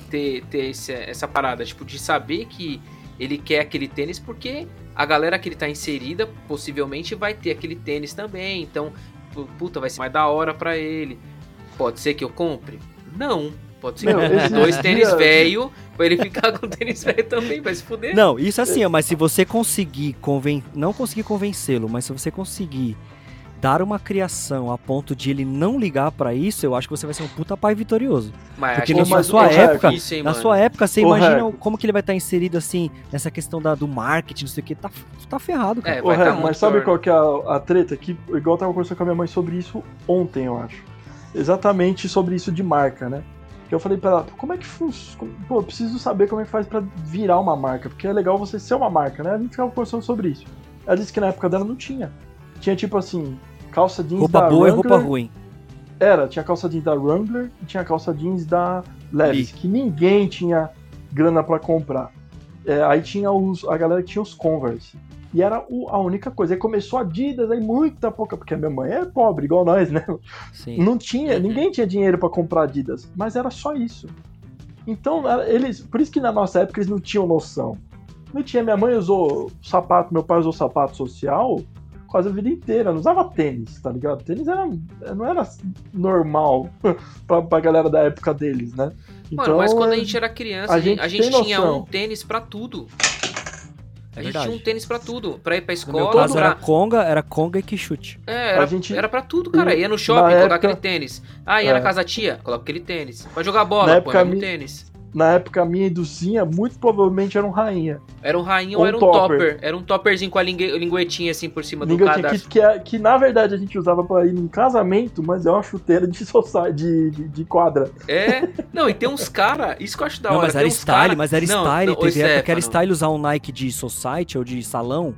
ter, ter esse- essa parada, tipo, de saber que ele quer aquele tênis porque a galera que ele tá inserida possivelmente vai ter aquele tênis também, então, pu- puta, vai ser mais da hora pra ele. Pode ser que eu compre? Não. Pode ser
esses
dois tênis
dias-
velho pra ele ficar com tênis velho também, vai se fuder.
Não, isso assim, ó, mas se você conseguir conven... não conseguir convencê-lo, mas se você conseguir dar uma criação a ponto de ele não ligar pra isso, eu acho que você vai ser um puta pai vitorioso.
Mas
Porque
acho
na
que
sua,
isso
sua
é
época,
isso, hein,
na
mano.
sua época, você
Ô,
imagina
Reco.
como que ele vai estar inserido assim nessa questão da, do marketing, não sei o que, tá, tá ferrado, cara.
É, vai tá
mas sabe
torto.
qual que é a, a treta? Que, igual eu tava conversando com a minha mãe sobre isso ontem, eu acho. Exatamente sobre isso de marca, né? Que eu falei pra ela, como é que funciona? Pô, eu preciso saber como é que faz pra virar uma marca, porque é legal você ser uma marca, né? A gente ficava conversando sobre isso. Ela disse que na época dela não tinha. Tinha tipo assim, calça jeans
roupa
da
boa e
Wrangler,
roupa ruim.
Era, tinha calça jeans da Wrangler e tinha calça jeans da Levi's, que ninguém tinha grana pra comprar. É, aí tinha os, a galera que tinha os Converse. E era o- a única coisa. Aí começou a Adidas, aí muita pouca, porque a minha mãe é pobre, igual nós, né?
Sim.
Não tinha,
Uhum.
ninguém tinha dinheiro pra comprar Adidas, mas era só isso. Então, eles, por isso que na nossa época eles não tinham noção. Não tinha, minha mãe usou sapato, meu pai usou sapato social quase a vida inteira, não usava tênis, tá ligado? Tênis era, não era normal pra, pra galera da época deles, né?
Mano, mas quando a
é-
gente era criança,
a
gente, a gente tinha
noção.
um tênis pra tudo. A
É
gente
verdade.
tinha um tênis pra tudo. Pra ir pra
No
escola,
meu caso
pra...
era conga, era conga e que chute.
É, era,
A gente-
era pra tudo, cara. Ia no shopping,
Na
colocar
época-
aquele tênis. Ah, ia
É.
na casa da tia, coloca aquele tênis. Pra jogar bola,
Na
põe
época
no
mi-
tênis.
Na época minha e do Zinha, muito provavelmente eram rainha.
Era um rainha
Ou
ou era um
topper.
topper. Era um topperzinho com a lingue- linguetinha assim por cima do
Ninguém tinha-
cadastro.
que, que, é- que, na verdade a gente usava pra ir num casamento, mas é uma chuteira de, de, de, de quadra.
É. Não, e tem uns cara, isso que eu acho da
não,
hora.
mas era style,
cara-
mas era
Não,
style.
não,
Teve época que era style usar um Nike de society ou de salão.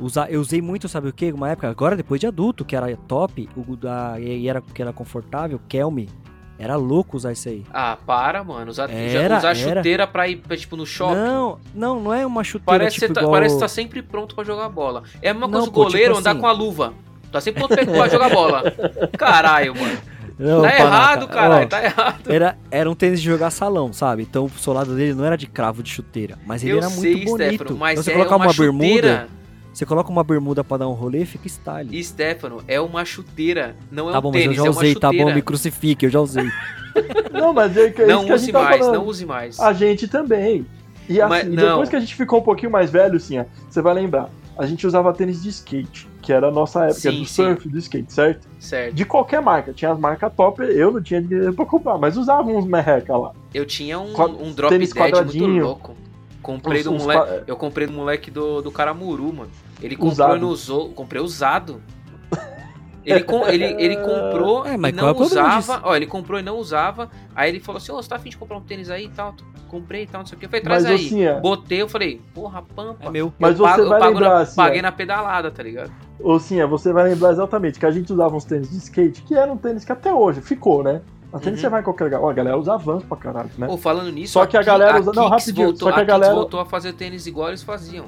Usar, eu usei muito, sabe o que? Uma época, agora depois de adulto, que era top, o da, e era, que era confortável, Kelme. Era louco usar isso aí.
Ah, para, mano. Usar,
Era,
usar
era.
chuteira pra ir, pra, tipo, no shopping.
Não, não, não é uma chuteira
Parece,
tipo
que tá,
igual...
parece que tá sempre pronto pra jogar bola. É a mesma coisa o
pô,
goleiro
tipo
andar
assim-
com a luva. Tá sempre pronto pra- jogar bola. Caralho, mano.
Não,
tá errado, caralho. Tá errado.
Era, era um tênis de jogar salão, sabe? Então o solado dele não era de cravo de chuteira, mas ele
Eu
era
sei,
muito bonito.
Stefano, mas
então você
é
colocar
uma,
uma, bermuda, você coloca uma bermuda pra dar um rolê, fica style.
Stefano, é uma chuteira. Não é
tá
um
bom,
tênis,
mas eu já
é
usei, tá bom, me crucifique, eu já usei.
Não, mas é, que- é
Não
isso que a
use
gente tá
mais,
falando.
não use mais.
A gente também. E assim,
Mas
e depois que a gente ficou um pouquinho mais velho, assim, ó, você vai lembrar. A gente usava tênis de skate, que era a nossa época
Sim,
do
sim.
surf, do skate, certo?
Certo.
De qualquer marca. Tinha as marcas top, eu não tinha dinheiro pra comprar, mas usava uns merreca lá.
Eu tinha um,
Qua-
um drop
tênis
dead muito louco. Comprei
Uns-
do
uns
moleque.
qua-
Eu comprei do moleque do, do Caramuru, mano. Ele comprou
Usado.
e não usou. Comprei usado. Ele, com- ele, ele comprou
É, mas
e
qual é
não
problema
usava. Ó, ele comprou e não usava. Aí ele falou assim: Ô, você tá afim de comprar um tênis aí e tal? Comprei e tal, não sei o que. Eu falei, traz
Mas
aí.
assim, é.
Botei, eu falei, porra, pampa.
É meu.
Mas
eu
você
pago,
vai
eu pago
lembrar,
na,
assim,
paguei
ó.
na pedalada, tá ligado?
Ou sim, é, você vai lembrar exatamente que a gente usava uns tênis de skate, que era um tênis que até hoje ficou, né? A tênis
Uhum.
você vai em qualquer lugar. Ó, a galera usa Vans pra caralho, né?
Pô, falando nisso,
Só que a
Ki-
galera usa- não,
Kicks
rapidinho,
voltou,
só que a
Kicks
galera-
voltou a fazer tênis igual eles faziam.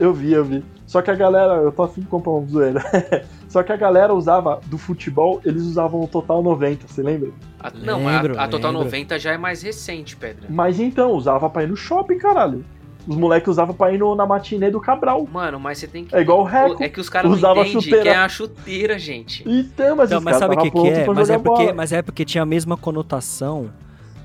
Eu vi, eu vi. Só que a galera, eu tô afim de comprar um zoeira. Só que a galera usava do futebol, eles usavam o Total 90, você lembra?
A- não,
Lembro,
a, a Total
lembro.
90 já é mais recente, Pedra.
Mas então, usava pra ir no shopping, caralho. Os moleques usavam pra ir no, na matinê do Cabral.
Mano, mas você tem que.
É igual o Reco.
É que os caras não
Usava
entendem
chuteira.
que é a chuteira, gente.
Então, mas,
Então, mas sabe o que, que é? Mas é, porque,
bola.
mas é porque tinha a mesma conotação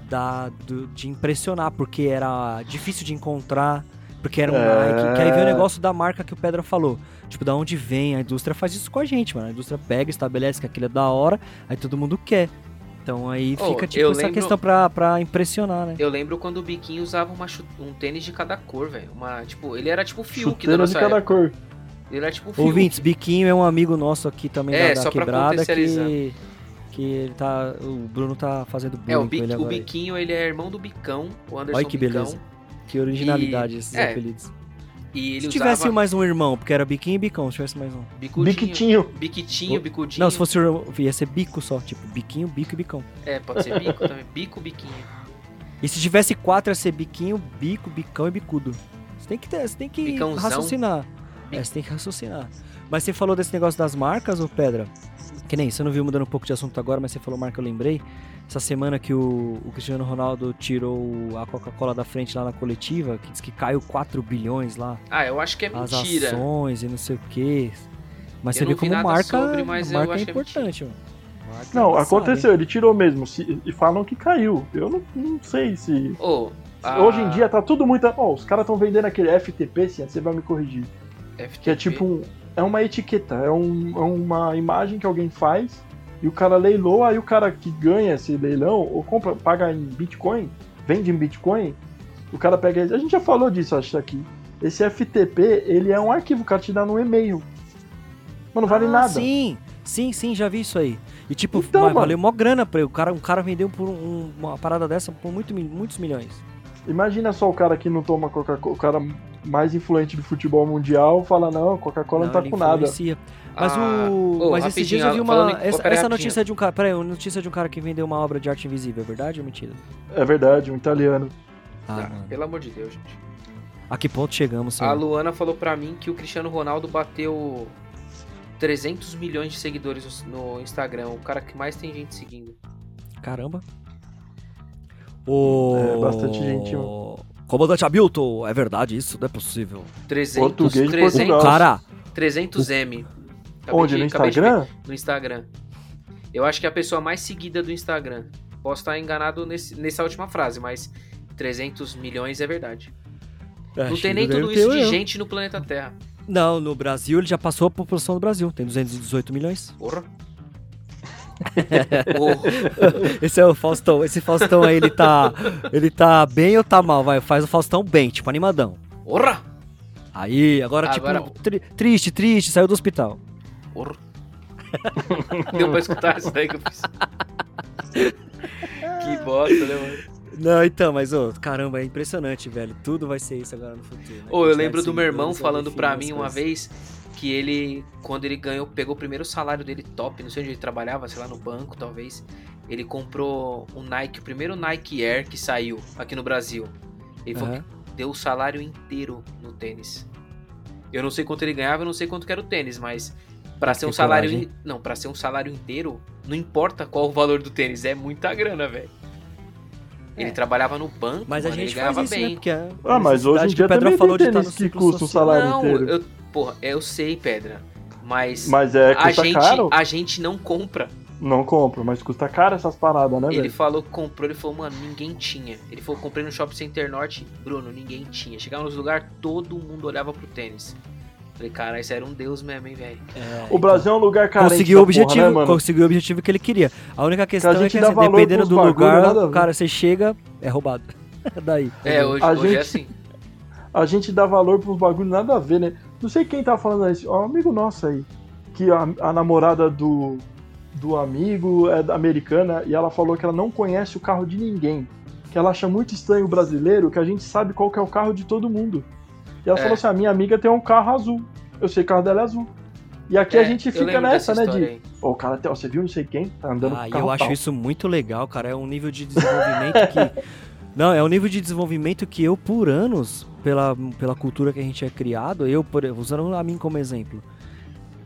da, do- de impressionar, porque era difícil de encontrar, porque era um
É.
Nike. Que aí veio o negócio da marca que o Pedro falou. Tipo, da onde vem? A indústria faz isso com a gente, mano. A indústria pega, estabelece que aquilo é da hora, aí todo mundo quer. Então aí
Oh,
fica tipo essa
lembro-
questão pra, pra impressionar, né?
Eu lembro quando o Biquinho usava uma chu- um tênis de cada cor, velho. Uma, tipo, ele era tipo o Fiuk da
Chuteira de
nossa
cada
época.
cor.
Ele é tipo um Fiuk.
Ouvintes, Biquinho é um amigo nosso aqui também
É,
da,
só
da
pra
quebrada que, que ele tá. O Bruno tá fazendo bullying
É, o,
com
Bi-
ele
o. Biquinho, ele é irmão do Bicão, o Anderson
Olha que
Bicão.
beleza. Que originalidade
E-
esses
é,
apelidos.
E ele
Se
usava
tivesse mais um irmão, porque era Biquinho e Bicão, se tivesse mais um.
bicudinho,
Biquitinho.
biquitinho, bicudinho.
Não, se fosse o- ia ser bico só, tipo, biquinho, bico e bicão.
É, pode ser bico também. Bico, biquinho.
E se tivesse quatro, ia ser biquinho, bico, bicão e bicudo. Você tem que, ter, você tem que
Bicãozão.
raciocinar. É, você tem que raciocinar. Mas você falou desse negócio das marcas, ô Pedra? Que nem, você não viu mudando um pouco de assunto agora, mas você falou marca, eu lembrei. Essa semana que o, o Cristiano Ronaldo tirou a Coca-Cola da frente lá na coletiva, que diz que caiu 4 bilhões lá,
Ah, eu acho que é
as
mentira.
ações e não sei o quê. Mas
Eu
você vê como marca,
sobre, mas eu
marca é
é
importante, mano. Marca é
Não,
embaçado,
aconteceu,
hein?
ele tirou mesmo. se- e falam que caiu. Eu não, não sei se.
Ô, a
Hoje em dia tá tudo muito. Ó, os caras estão vendendo aquele FTP, sim, você vai me corrigir.
FTP,
Que é tipo um. É uma etiqueta, é, um- é uma imagem que alguém faz e o cara leilou, aí o cara que ganha esse leilão, ou compra, paga em Bitcoin, vende em Bitcoin, o cara pega. A gente já falou disso, acho aqui. Esse FTP, ele é um arquivo, o cara te dá no e-mail. Mas não vale
Ah,
nada.
Sim, sim, sim, já vi isso aí. E tipo,
Então, mano.
valeu mó grana pra ele. O cara, um cara vendeu por um- uma parada dessa por muito, muitos milhões.
Imagina só o cara que não toma Coca-Cola, o cara mais influente do futebol mundial fala, não, Coca-Cola não, tá
ele
com nada.
Mas
Ah,
o.
ô,
mas esses dias eu vi uma. essa essa
rapidinho.
notícia de um cara. Peraí, uma notícia de um cara que vendeu uma obra de arte invisível, é verdade ou mentira?
É verdade, um italiano.
Ah,
Ah, pelo amor de Deus, gente.
A que ponto chegamos,
A
senhor?
Luana falou pra mim que o Cristiano Ronaldo bateu 300 milhões de seguidores no Instagram. O cara que mais tem gente seguindo.
Caramba. O.
É, bastante gente, mano.
Comandante Hamilton, é verdade isso? Não é possível.
300,
Português de
300,
Portugal.
O cara.
300M. Acabei
Onde?
de-
No Instagram?
no Instagram. Eu acho que é a pessoa mais seguida do Instagram. Posso estar enganado nesse- nessa última frase, mas 300 milhões é verdade.
É,
Não tem nem tudo isso de
eu.
gente no planeta Terra.
Não, no Brasil ele já passou a população do Brasil. Tem 218 milhões.
Porra. Porra.
Esse é o Faustão. Esse Faustão aí, ele tá. Ele tá bem ou tá mal? Vai, faz o Faustão bem, tipo animadão.
Porra.
Aí, agora,
Agora-
tipo, tri- triste, triste, saiu do hospital.
Porra. Deu pra escutar isso daí que eu fiz. que bosta, né, mano?
Não, então, mas, ô, caramba, é impressionante, velho. Tudo vai ser isso agora no futuro. né?
Ô, eu lembro do meu irmão falando pra
definir
mim uma vez que ele, quando ele ganhou, pegou o primeiro salário dele top, não sei onde ele trabalhava, sei lá, no banco talvez. Ele comprou um Nike, o primeiro Nike Air que saiu aqui no Brasil. Ele falou que deu o salário inteiro no tênis. Eu não sei quanto ele ganhava, eu não sei quanto que era o tênis, mas pra ser um salário, in- não, para ser um salário inteiro, não importa qual o valor do tênis, é muita grana, velho. Ele
É.
trabalhava no banco,
Mas a
mano,
gente
ele ganhava
isso,
bem.
né? Porque a
Ah, mas hoje em dia
o Pedro
também
falou
tem
de estar no
tênis que custa um
social.
salário
Não,
inteiro.
eu, porra, eu sei, Pedra. Mas,
Mas é,
a,
custa
gente,
caro?
a gente não compra.
Não compro, mas custa caro essas paradas, né,
Ele
velho?
falou que comprou, ele falou, mano, ninguém tinha. Ele falou, comprei no Shopping Center Norte, Bruno, ninguém tinha. Chegava nos lugares, todo mundo olhava pro tênis. Falei, cara, isso era um deus mesmo, hein, velho.
É,
O Brasil é um lugar carente
conseguiu o objetivo,
porra, né, mano?
conseguiu o objetivo que ele queria. A única questão
a
é
gente
que,
dá
assim,
valor
dependendo do
bagulho,
lugar,
ver.
cara, você chega, é roubado. Daí.
É, hoje,
A
hoje é
gente-
assim.
A gente dá valor pros bagulhos nada a ver, né? Não sei quem tá falando isso, ó, um amigo nosso aí, que a, a namorada do, do amigo é da- americana e ela falou que ela não conhece o carro de ninguém. Que ela acha muito estranho o brasileiro, que a gente sabe qual que é o carro de todo mundo. E ela
É.
falou assim: a minha amiga tem um carro azul. Eu sei que o carro dela é azul. E aqui a
É,
gente
eu
fica nessa, né? De, o cara, ó, você viu não sei quem? Tá andando
Ah,
com carro
eu acho
tal.
isso muito legal, cara. É um nível de desenvolvimento que. Não, é um nível de desenvolvimento que eu, por anos, pela, pela cultura que a gente é criado, eu, por, usando a mim como exemplo,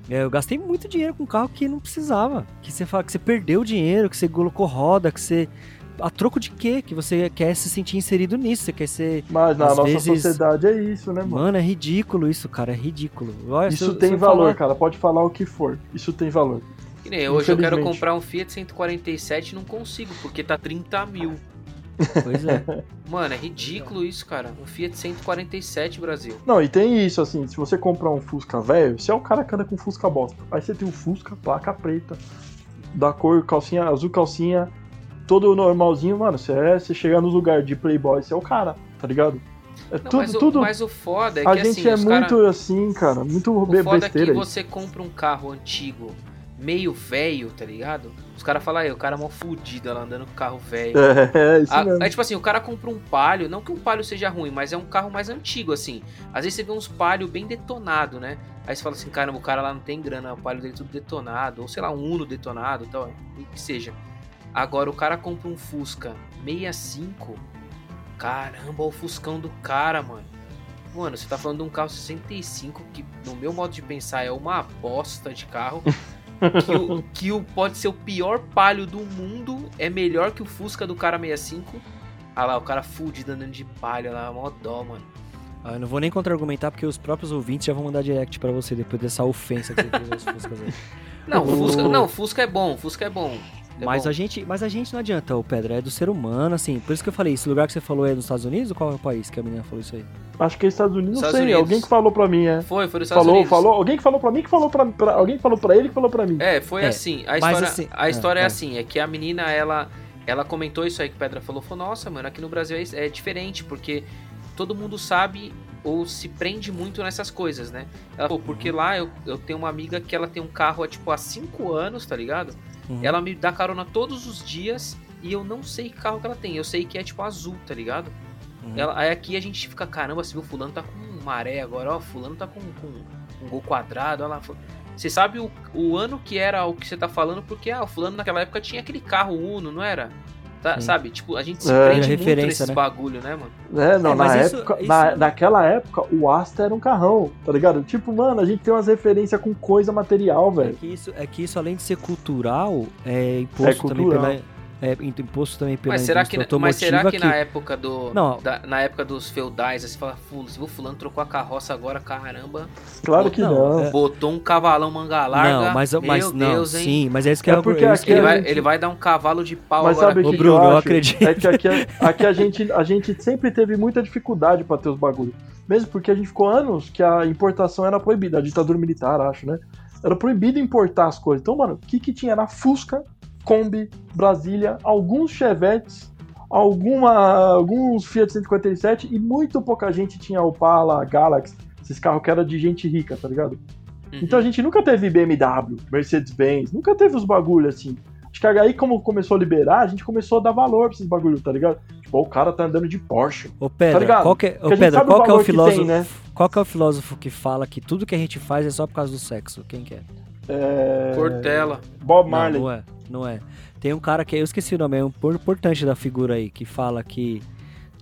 é, eu gastei muito dinheiro com carro que não precisava. Que você fala que você perdeu dinheiro, que você colocou roda, que você. A troco de quê? Que você quer se sentir inserido nisso, você quer ser.
Mas na nossa
vezes-
sociedade é isso, né, mano?
Mano, é ridículo isso, cara, é ridículo. Olha,
Isso
eu-
tem valor,
falar-
cara. Pode falar o que for. Isso tem valor.
Que nem hoje eu quero comprar um Fiat 147 e não consigo, porque tá 30 mil.
Pois é.
Mano, é ridículo isso, cara. Um Fiat 147, Brasil.
Não, e tem isso, assim, se você comprar um Fusca velho, você é o cara que anda com Fusca bosta. Aí você tem um Fusca, placa preta, da cor calcinha, azul calcinha, todo normalzinho, mano, você, é, você chega no lugar de Playboy, você é o cara, tá ligado? É
Não,
tudo,
mas, o,
tudo.
mas o foda é
a
que
gente
assim,
é
os cara-
muito assim, cara. Muito
O
be-
foda é que
besteira.
você compra um carro antigo, meio velho, tá ligado? Os caras falam aí, o cara é mó fudido lá andando com carro velho.
É, é isso
Ah,
mesmo.
é tipo assim, o cara compra um palio, não que um palio seja ruim, mas é um carro mais antigo, assim. Às vezes você vê uns palio bem detonado, né? Aí você fala assim, caramba, o cara lá não tem grana, o palio dele tudo detonado, ou sei lá, um Uno detonado, tal, o que seja. Agora o cara compra um Fusca 65, caramba, o Fuscão do cara, mano. Mano, você tá falando de um carro 65 que, no meu modo de pensar, é uma bosta de carro. que o, que o pode ser o pior palio do mundo, é melhor que o Fusca do cara 65. Ah lá, o cara fudido andando de palio lá, mó dó, mano.
Ah, eu não vou nem contra-argumentar porque os próprios ouvintes já vão mandar direct pra você depois dessa ofensa que você fez aos Fuscas aí.
Não, Fusca, não, Fusca é bom, o Fusca é bom. É
Mas
bom.
a, gente, mas a gente não adianta, o Pedro, é do ser humano, assim. Por isso que eu falei, esse lugar que você falou é nos Estados Unidos ou qual é o país que a menina falou isso aí?
Acho que é Estados Unidos, não
Estados
sei.
Unidos.
Alguém que falou pra mim, é.
Foi, foi dos Estados
Falou,
Unidos.
falou. Alguém que falou pra mim que falou pra, pra- Alguém que falou pra ele que falou pra mim.
É, foi
É,
assim. A
mas
história,
assim-
a história
é,
é,
é.
assim, é que a menina, ela, ela comentou isso aí que o Pedra falou, falou, nossa, mano, aqui no Brasil é, é diferente, porque todo mundo sabe ou se prende muito nessas coisas, né? Ela falou, porque lá eu, eu tenho uma amiga que ela tem um carro há, tipo, há 5 anos, tá ligado?
Uhum.
Ela me dá carona todos os dias e eu não sei que carro que ela tem. Eu sei que é, tipo, azul, tá ligado?
Uhum.
Ela, aí aqui a gente fica, caramba, você viu, fulano tá com maré agora, ó, fulano tá com, com um gol quadrado, olha lá. Você sabe o, o ano que era o que você tá falando, porque, ah, o fulano naquela época tinha aquele carro Uno, não era? Tá, sabe? Tipo, a gente se
É.
prende
Era
muito
referência,
nesses
né?
bagulho, né, mano?
É, não,
É,
na
mas isso-
época.
isso-
Na, naquela época, o Asta era um carrão, tá ligado? Tipo, mano, a gente tem umas referências com coisa material,
É
velho.
que, isso, é que isso, além de ser cultural, é imposto também
cultural.
pela. É imposto também pela
Mas será, que, mas será que,
automotiva
na época do.
Não.
da- na época dos feudais, aí você fala, "Fu- você viu, fulano trocou a carroça agora, caramba.
Claro que
Não,
não.
é-
Botou um cavalão manga larga.
Não, mas,
Meu
mas não,
Deus, hein?
sim, mas é isso que
É
eu-
porque
é isso que
Ele vai,
gente-
ele vai dar um cavalo de pau
Mas
agora.
sabe o
Ô,
que,
Bruno,
que
eu
eu
acredito.
É que aqui, aqui a, gente, a gente sempre teve muita dificuldade pra ter os bagulhos. Mesmo porque a gente ficou anos que a importação era proibida, a ditadura militar, acho, né? Era proibido importar as coisas. Então, mano, o que, que tinha? Era Fusca, Kombi, Brasília, alguns Chevetes, alguma, alguns Fiat 157 e muito pouca gente tinha Opala, Galaxy, esses carros que era de gente rica, tá ligado?
Uhum.
Então a gente nunca teve BMW, Mercedes-Benz, nunca teve os bagulhos assim. Acho que aí, como começou a liberar, a gente começou a dar valor pra esses bagulhos, tá ligado? Tipo, o cara tá andando de Porsche.
Ô Pedro,
Tá ligado?
qual que é, ô, Pedro,
sabe o
qual que é o filósofo,
tem, né?
qual que é o filósofo que fala que tudo que a gente faz é só por causa do sexo? Quem que é?
É...
Cortella.
Bob
Não,
Marley.
não é, não é. Tem um cara que eu esqueci o nome, é um por- importante da figura aí, que fala que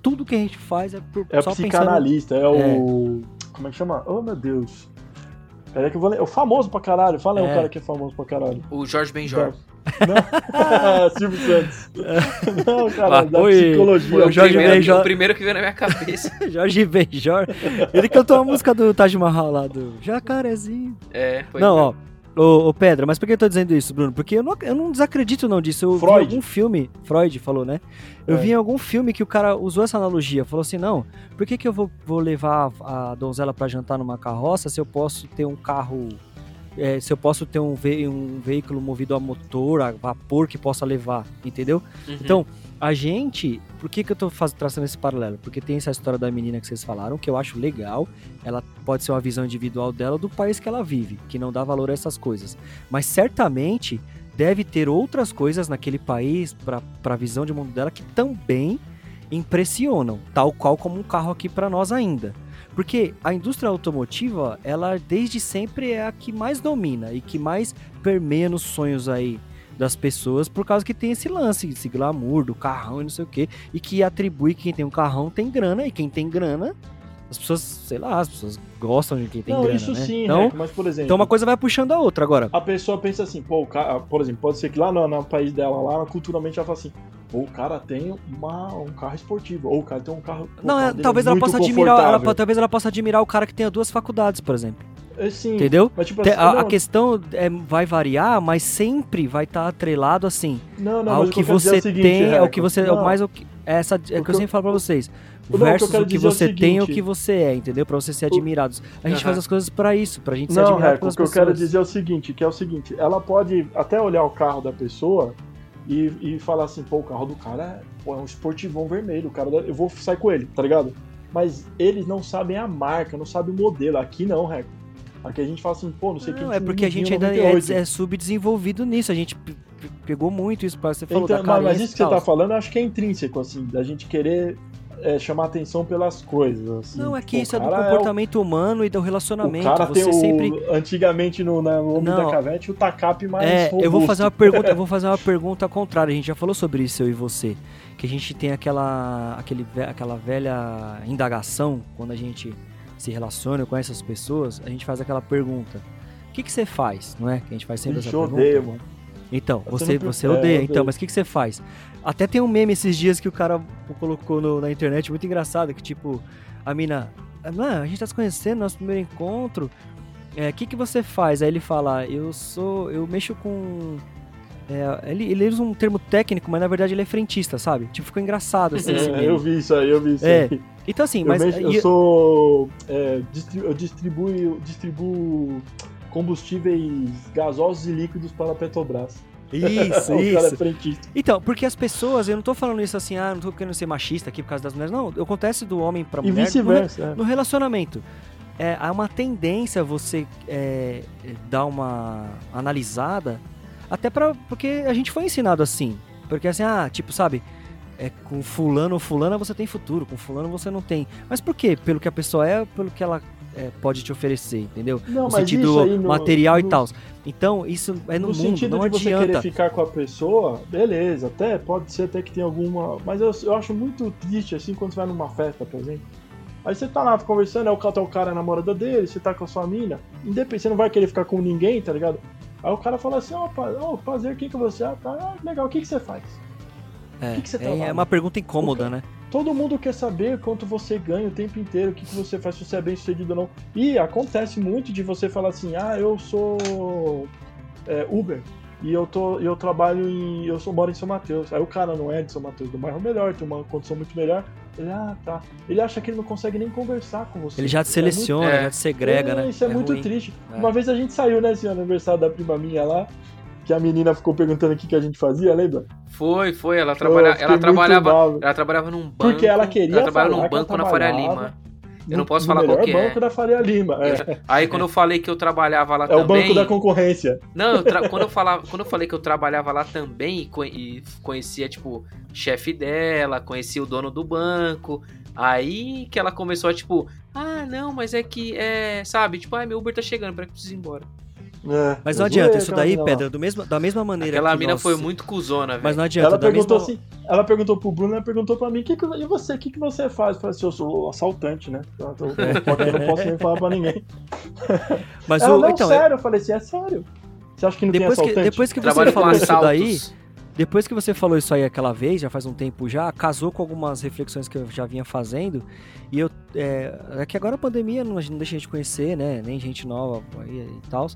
tudo que a gente faz é por
É o
só pensando
psicanalista, é o. Como é que chama? Oh meu Deus. Peraí que eu vou ler. É o famoso pra caralho. Fala aí
É.
um cara que é famoso pra caralho.
O Jorge Benjor.
Não? Silvio Santos. Não, cara,
Ah,
da
oi.
psicologia.
Foi
o,
o Jorge
primeiro,
Benjor.
o primeiro que veio na minha cabeça.
Jorge Benjor. Ele cantou a música do Taj Mahal lá, do Jacarezinho.
É, foi.
Não, ó. Ô, ô, Pedro, mas por que eu tô dizendo isso, Bruno? Porque eu não, eu não desacredito não disso. Eu vi
Freud.
algum filme, Freud falou, né? Eu
É.
vi em algum filme que o cara usou essa analogia. Falou assim, não, por que, que eu vou, vou levar a, a donzela pra jantar numa carroça se eu posso ter um carro... é, se eu posso ter um, ve um veículo movido a motor, a vapor que possa levar, entendeu?
Uhum.
Então, a gente. Por que, que eu tô faz, traçando esse paralelo? Porque tem essa história da menina que vocês falaram, que eu acho legal. Ela pode ser uma visão individual dela do país que ela vive, que não dá valor a essas coisas. Mas certamente deve ter outras coisas naquele país, para a visão de mundo dela, que também impressionam, tal qual como um carro aqui para nós ainda. Porque a indústria automotiva, ela desde sempre é a que mais domina e que mais permeia nos sonhos aí das pessoas, por causa que tem esse lance, esse glamour do carrão e não sei o quê, e que atribui que quem tem um carrão tem grana, e quem tem grana, as pessoas, sei lá, as pessoas gostam de quem tem
Não,
grana,
isso
né?
sim,
então,
mas por exemplo.
então uma coisa vai puxando a outra agora.
A pessoa pensa assim, pô, o cara, por exemplo, pode ser que lá no, no país dela, lá culturalmente ela fala assim, pô, o cara tem uma, um carro esportivo, ou o cara tem um carro.
Não, é,
dele
talvez
é
ela possa admirar, ela, talvez ela possa admirar o cara que tenha duas faculdades, por exemplo.
É, sim,
Entendeu?
Mas, tipo,
Te-
assim,
a, a
não,
questão é, vai variar, mas sempre vai estar atrelado assim
não, não,
ao
o
que
eu é
você
o seguinte,
tem, ao
Reco,
que você,
não,
mais o que essa é que eu,
que eu-
sempre falo pra vocês.
Não, o que eu
Versus o que
dizer é o
você tem e o que você é, entendeu? Pra você ser admirados. A gente
Aham.
faz as coisas pra isso, pra gente ser
Não,
admirado
Reco, o que eu
pessoas.
quero dizer é o seguinte, que é o seguinte, ela pode até olhar o carro da pessoa e, e falar assim, pô, o carro do cara é, pô, é um esportivão vermelho, o cara, da- eu vou sair com ele, tá ligado? mas eles não sabem a marca, não sabem o modelo. Aqui não, Reco. Aqui a gente fala assim, pô, não sei o que.
Não, é porque a gente ainda é, é subdesenvolvido nisso. A gente pegou muito isso você falou
Então,
da
mas,
carência
mas isso que você tá falando, eu acho que é intrínseco, assim, da gente querer é, chamar atenção pelas coisas. Assim.
Não, é que
Pô,
isso é
o
do
cara o-
comportamento humano e do
O
relacionamento.
cara tem
você
o,
sempre
antigamente no, na, no Homem da Cavete, o tacape mais
É, eu vou fazer uma pergunta, eu vou fazer uma pergunta contrária. A gente já falou sobre isso eu e você, que a gente tem aquela aquele, aquela velha indagação quando a gente se relaciona com essas pessoas, a gente faz aquela pergunta: "O que que você faz?", não é? Que a gente faz sempre essa pergunta.
odeio, mano.
Então,
Eu
você você
é,
odeia, então, mas o que que você faz? Até tem um meme esses dias que o cara colocou no- na internet muito engraçado, que tipo, a mina, "Ah, a gente tá se conhecendo, nosso primeiro encontro, é, o que que você faz? Aí ele fala, eu sou, eu mexo com... é, ele, ele usa um termo técnico, mas na verdade ele é frentista, sabe? Tipo, ficou engraçado assim,
É, eu vi isso aí, eu vi isso
É,
aí.
Então assim,
Eu,
mas...
mexo- eu
e-
sou. é, eu distribuo, distribuo combustíveis gasosos e líquidos para a Petrobras.
Isso,
é
isso. Então, porque as pessoas, eu não tô falando isso assim, ah, não tô querendo ser machista aqui por causa das mulheres, não, acontece do homem pra
E
mulher,
vice-versa. é.
No relacionamento, é, há uma tendência você é, é, dar uma analisada, até pra, porque a gente foi ensinado assim. Porque assim, ah, tipo, sabe, é, com fulano ou fulana você tem futuro, com fulano você não tem. Mas por quê? Pelo que a pessoa é, pelo que ela é, pode te oferecer, entendeu?
Não,
no sentido
no-
material e
no-
tal. Então, isso é no,
No,
mundo,
sentido
não
de você querer
adianta.
ficar com a pessoa, beleza, até pode ser até que tem alguma. Mas eu, eu acho muito triste assim quando você vai numa festa, por exemplo. Aí você tá lá conversando, é o cara, tá o cara a namorada dele, você tá com a sua mina, independente, você não vai querer ficar com ninguém, tá ligado? Aí o cara fala assim, ó, oh, prazer, quem que você é? Tá, ah, legal, o que que você faz?
É,
que que você trabalha?
é uma pergunta incômoda, né?
Todo mundo quer saber quanto você ganha o tempo inteiro, o que, que você faz, se você é bem sucedido ou não. E acontece muito de você falar assim, ah, eu sou é, Uber e eu, tô, eu trabalho em. eu sou, moro em São Mateus. Aí o cara não é de São Mateus, do bairro melhor, tem uma condição muito melhor. Ele, ah, tá. Ele acha que ele não consegue nem conversar com você.
Ele já te
é muito-
seleciona,
É.
já te segrega,
é,
né?
Isso é, muito
ruim.
triste.
É.
Uma vez a gente saiu, né, esse aniversário da prima minha lá, que a menina ficou perguntando o que, que a gente fazia, lembra?
Foi, foi. Ela, trabalha, ela
muito
trabalhava. Ela trabalhava num banco.
Porque ela queria
Ela trabalhava num
que ela
banco na Faria Lima. Eu não posso falar qual que é.
banco da Faria Lima. É,
Aí quando eu falei que eu trabalhava lá
é o
também.
banco da concorrência.
Não, eu tra- quando, eu falava, quando eu falei que eu trabalhava lá também e, e conhecia, tipo, o chefe dela, conhecia o dono do banco. Aí que ela começou a, tipo, ah, não, mas é que é, sabe, tipo, ai, meu Uber tá chegando, peraí que eu preciso ir embora.
É,
Mas
eu
não adianta, isso daí,
lá.
Pedra, do mesmo, da mesma maneira
Aquela
que
mina
nós-
foi muito cuzona, velho.
Mas não adianta,
Ela
da
perguntou
mesma...
assim, ela perguntou pro Bruno, ela perguntou pra mim, que que, e você, o que, que você faz? Eu falei assim, eu sou assaltante, né? Eu, não posso nem falar pra ninguém.
Mas
ela,
o,
não,
então, é-
sério, eu falei assim, é sério. Você acha que não
depois
tem
que,
assaltante?
depois que você
Trabalho com
falou isso daí, depois que você falou isso aí aquela vez, já faz um tempo já, casou com algumas reflexões que eu já vinha fazendo, e eu, é, é que agora a pandemia não, não deixa a gente conhecer, né, nem gente nova aí e tal,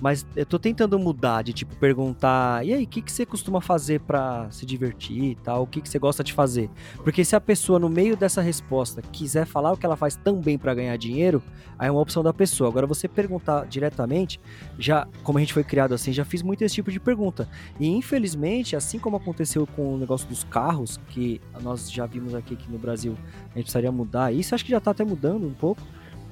mas eu tô tentando mudar, de tipo, perguntar, e aí, o que, que você costuma fazer pra se divertir e tal, o que, que você gosta de fazer? Porque se a pessoa, no meio dessa resposta, quiser falar o que ela faz também pra ganhar dinheiro, aí é uma opção da pessoa. Agora, você perguntar diretamente, já, como a gente foi criado assim, já fiz muito esse tipo de pergunta. E infelizmente, assim como aconteceu com o negócio dos carros, que nós já vimos aqui que no Brasil a gente precisaria mudar, isso acho que já tá até mudando um pouco,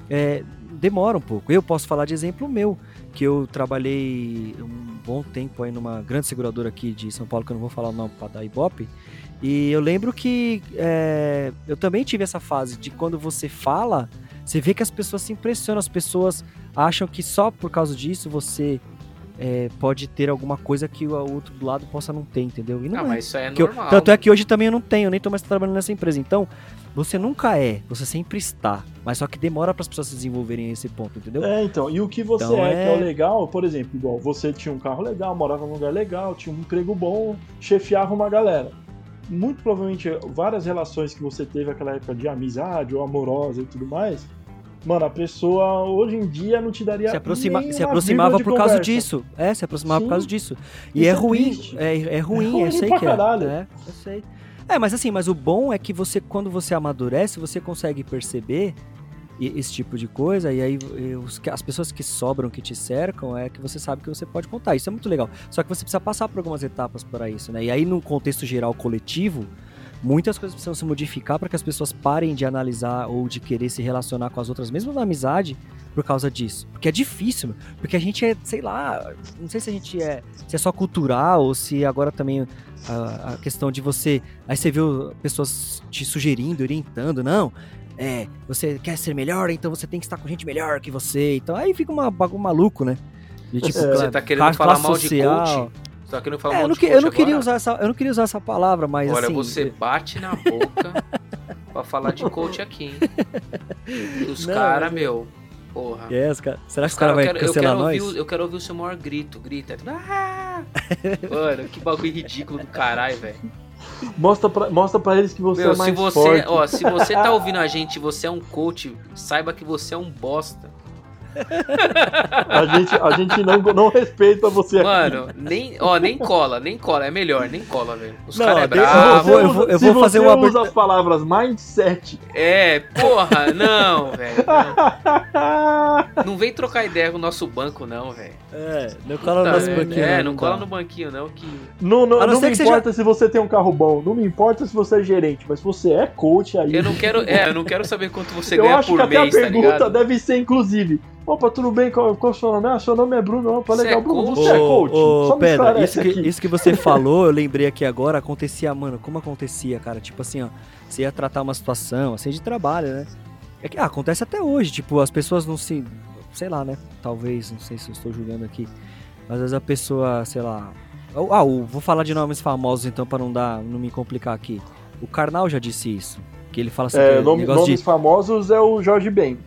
é, demora um pouco. Eu posso falar de exemplo meu, que eu trabalhei um bom tempo aí numa grande seguradora aqui de São Paulo, que eu não vou falar o nome para dar Ibope, e eu lembro que é, eu também tive essa fase de quando você fala, você vê que as pessoas se impressionam, as pessoas acham que só por causa disso você é, pode ter alguma coisa que o outro do lado possa não ter, entendeu? E não
Ah,
é.
mas isso é
Que eu-
normal.
tanto é que hoje também eu não tenho, nem tô mais trabalhando nessa empresa. Então, você nunca é, você sempre está. Mas só que demora para as pessoas se desenvolverem a esse ponto, entendeu?
É, então, e o que você
Então
é,
é-
que é o legal, por exemplo, igual você tinha um carro legal, morava num lugar legal, tinha um emprego bom, chefiava uma galera. Muito provavelmente várias relações que você teve naquela época de amizade ou amorosa e tudo mais, mano, a pessoa hoje em dia não te daria
se, aproxima, se aproximava por causa
conversa.
disso. É, se aproximava por
Sim.
causa disso. E é
é
ruim.
triste.
É, é ruim,
É ruim
eu sei
pra
que é.
caralho.
É, eu sei. É, mas assim, mas o bom é que você, quando você amadurece, você consegue perceber esse tipo de coisa, e aí as pessoas que sobram, que te cercam, é que você sabe que você pode contar. Isso é muito legal. Só que você precisa passar por algumas etapas para isso, né? E aí, num contexto geral coletivo, muitas coisas precisam se modificar para que as pessoas parem de analisar ou de querer se relacionar com as outras, mesmo na amizade, por causa disso. Porque é difícil, porque a gente é, sei lá, não sei se a gente é, se é só cultural ou se agora também a, a questão de você, aí você viu pessoas te sugerindo, orientando, não, é, você quer ser melhor, então você tem que estar com gente melhor que você. Então aí fica uma bagulho maluco, né? De, tipo,
Você
cla-
tá querendo falar mal de
social.
coach? Você tá querendo falar
É,
mal
eu não, que- eu não queria
agora?
usar essa, eu não queria usar essa palavra, mas
Olha,
assim,
você bate na boca pra falar de coach aqui, hein? Os
Não,
caras,
mas-
meu, porra.
Yes, cara. Será que
Os
caras
cara, eu, quero, eu,
cancelar
quero
nós?
ouvir, o- eu quero ouvir o seu maior grito, grita. Ah! Mano, que bagulho ridículo do caralho, velho.
Mostra pra, mostra pra eles que você
Meu,
é
se
mais
você,
forte.
ó, se você tá ouvindo a gente e você é um coach, saiba que você é um bosta.
A gente, a gente não, não respeita você aqui.
Mano, nem, ó, nem cola, nem cola, é melhor, nem cola, velho. Os
Não,
caras é bravo.
vou- eu vou- eu
se
vou fazer
você
uma
usa as palavras mindset.
É, porra, não, velho. Não. Não vem trocar ideia com o nosso banco, não, velho.
É, não cola no
Tá,
nosso banquinho.
É,
não,
não cola no banquinho, não, que.
Não, não,
A não
não me
que
importa se você tem um carro bom, não me importa se você é gerente, mas se você é coach aí.
Eu não quero. É, eu não quero saber quanto você
eu
ganha
acho que
por
até
mês,
a
tá
pergunta
ligado?
deve ser, inclusive. Opa, tudo bem? Qual, qual é o seu nome? Ah, seu nome é Bruno. Opa, legal,
é
Bruno. Você é coach.
Ô,
Só esclarece
isso que,
aqui.
isso que você falou, eu lembrei aqui agora, acontecia, mano, como acontecia, cara? Tipo assim, ó, você ia tratar uma situação, assim, de trabalho, né? É que, ah, acontece até hoje, tipo, as pessoas não se. Sei lá, né? Talvez, não sei se eu estou julgando aqui. Às vezes a pessoa, sei lá. ou- Ah, vou falar de nomes famosos então, pra não dar, não me complicar aqui. O Karnal já disse isso. Que ele fala assim,
É,
que
nome- nomes
de.
famosos é o Jorge Ben.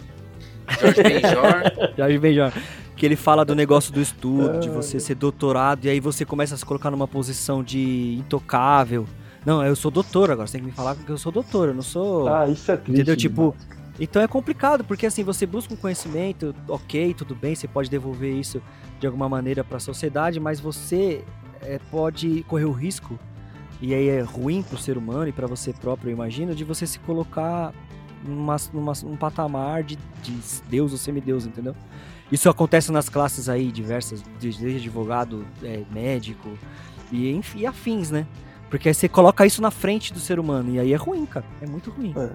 Jorge Benjor.
Já bem já. Que ele fala do negócio do estudo, de
É.
você ser doutorado, e aí você começa a se colocar numa posição de intocável. Não, eu sou doutor agora, você tem que me falar que eu sou doutor, eu não sou.
Ah, isso é triste.
entendeu? Tipo. Então é complicado, porque assim, você busca um conhecimento, ok, tudo bem, você pode devolver isso de alguma maneira para a sociedade, mas você é, pode correr o risco, e aí é ruim para o ser humano e para você próprio, eu imagino, de você se colocar numa, numa, num patamar de, de Deus ou semideus, entendeu? Isso acontece nas classes aí diversas, desde advogado, é, médico e, enfim, e afins, né? Porque aí você coloca isso na frente do ser humano, e aí é ruim, cara, é muito ruim.
É.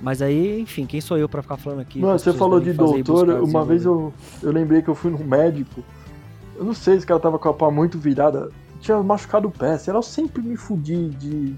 Mas aí, enfim, quem sou eu pra ficar falando aqui?
Você falou de doutor, uma vez eu, eu lembrei que eu fui num médico. Eu não sei se o cara tava com a pá muito virada. Tinha machucado o pé. Sei lá, eu sempre me fudi de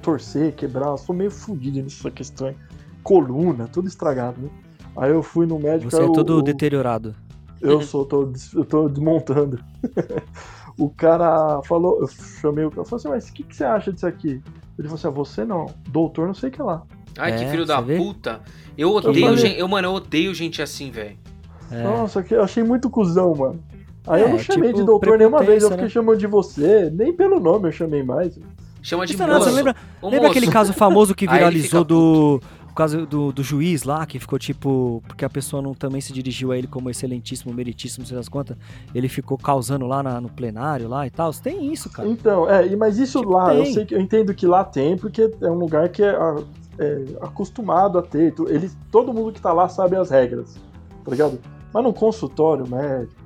torcer, quebrar. Eu sou meio fudido nessa questão. Coluna, tudo estragado, né? Aí eu fui no médico.
Você é todo
o-
deteriorado.
Eu sou, tô, eu tô desmontando. o cara falou, eu chamei o cara, falei assim, mas o que, que você acha disso aqui? Ele falou assim, ah, você não, doutor não sei o que lá.
Ai, que
É,
filho da
vê?
puta. Eu odeio
falei-
gente. Eu, mano, eu odeio gente assim, velho.
É.
Nossa, que eu achei muito cuzão, mano. Aí eu
É,
não chamei
tipo,
de doutor nenhuma vez, eu fiquei
né?
chamando de você, nem pelo nome eu chamei mais.
Chama de
Isso não,
moço.
você lembra,
Ô,
lembra
moço.
aquele caso famoso que viralizou do. O caso do, do juiz lá, que ficou tipo. Porque a pessoa não também se dirigiu a ele como excelentíssimo, meritíssimo, sei das quantas. Ele ficou causando lá na- no plenário lá e tal. Tem isso, cara.
Então, é, mas isso
Tipo,
lá, eu
tem.
sei que eu entendo que lá tem, porque é um lugar que é, é acostumado a ter. Eles, todo mundo que tá lá sabe as regras, tá ligado? Mas num consultório médico,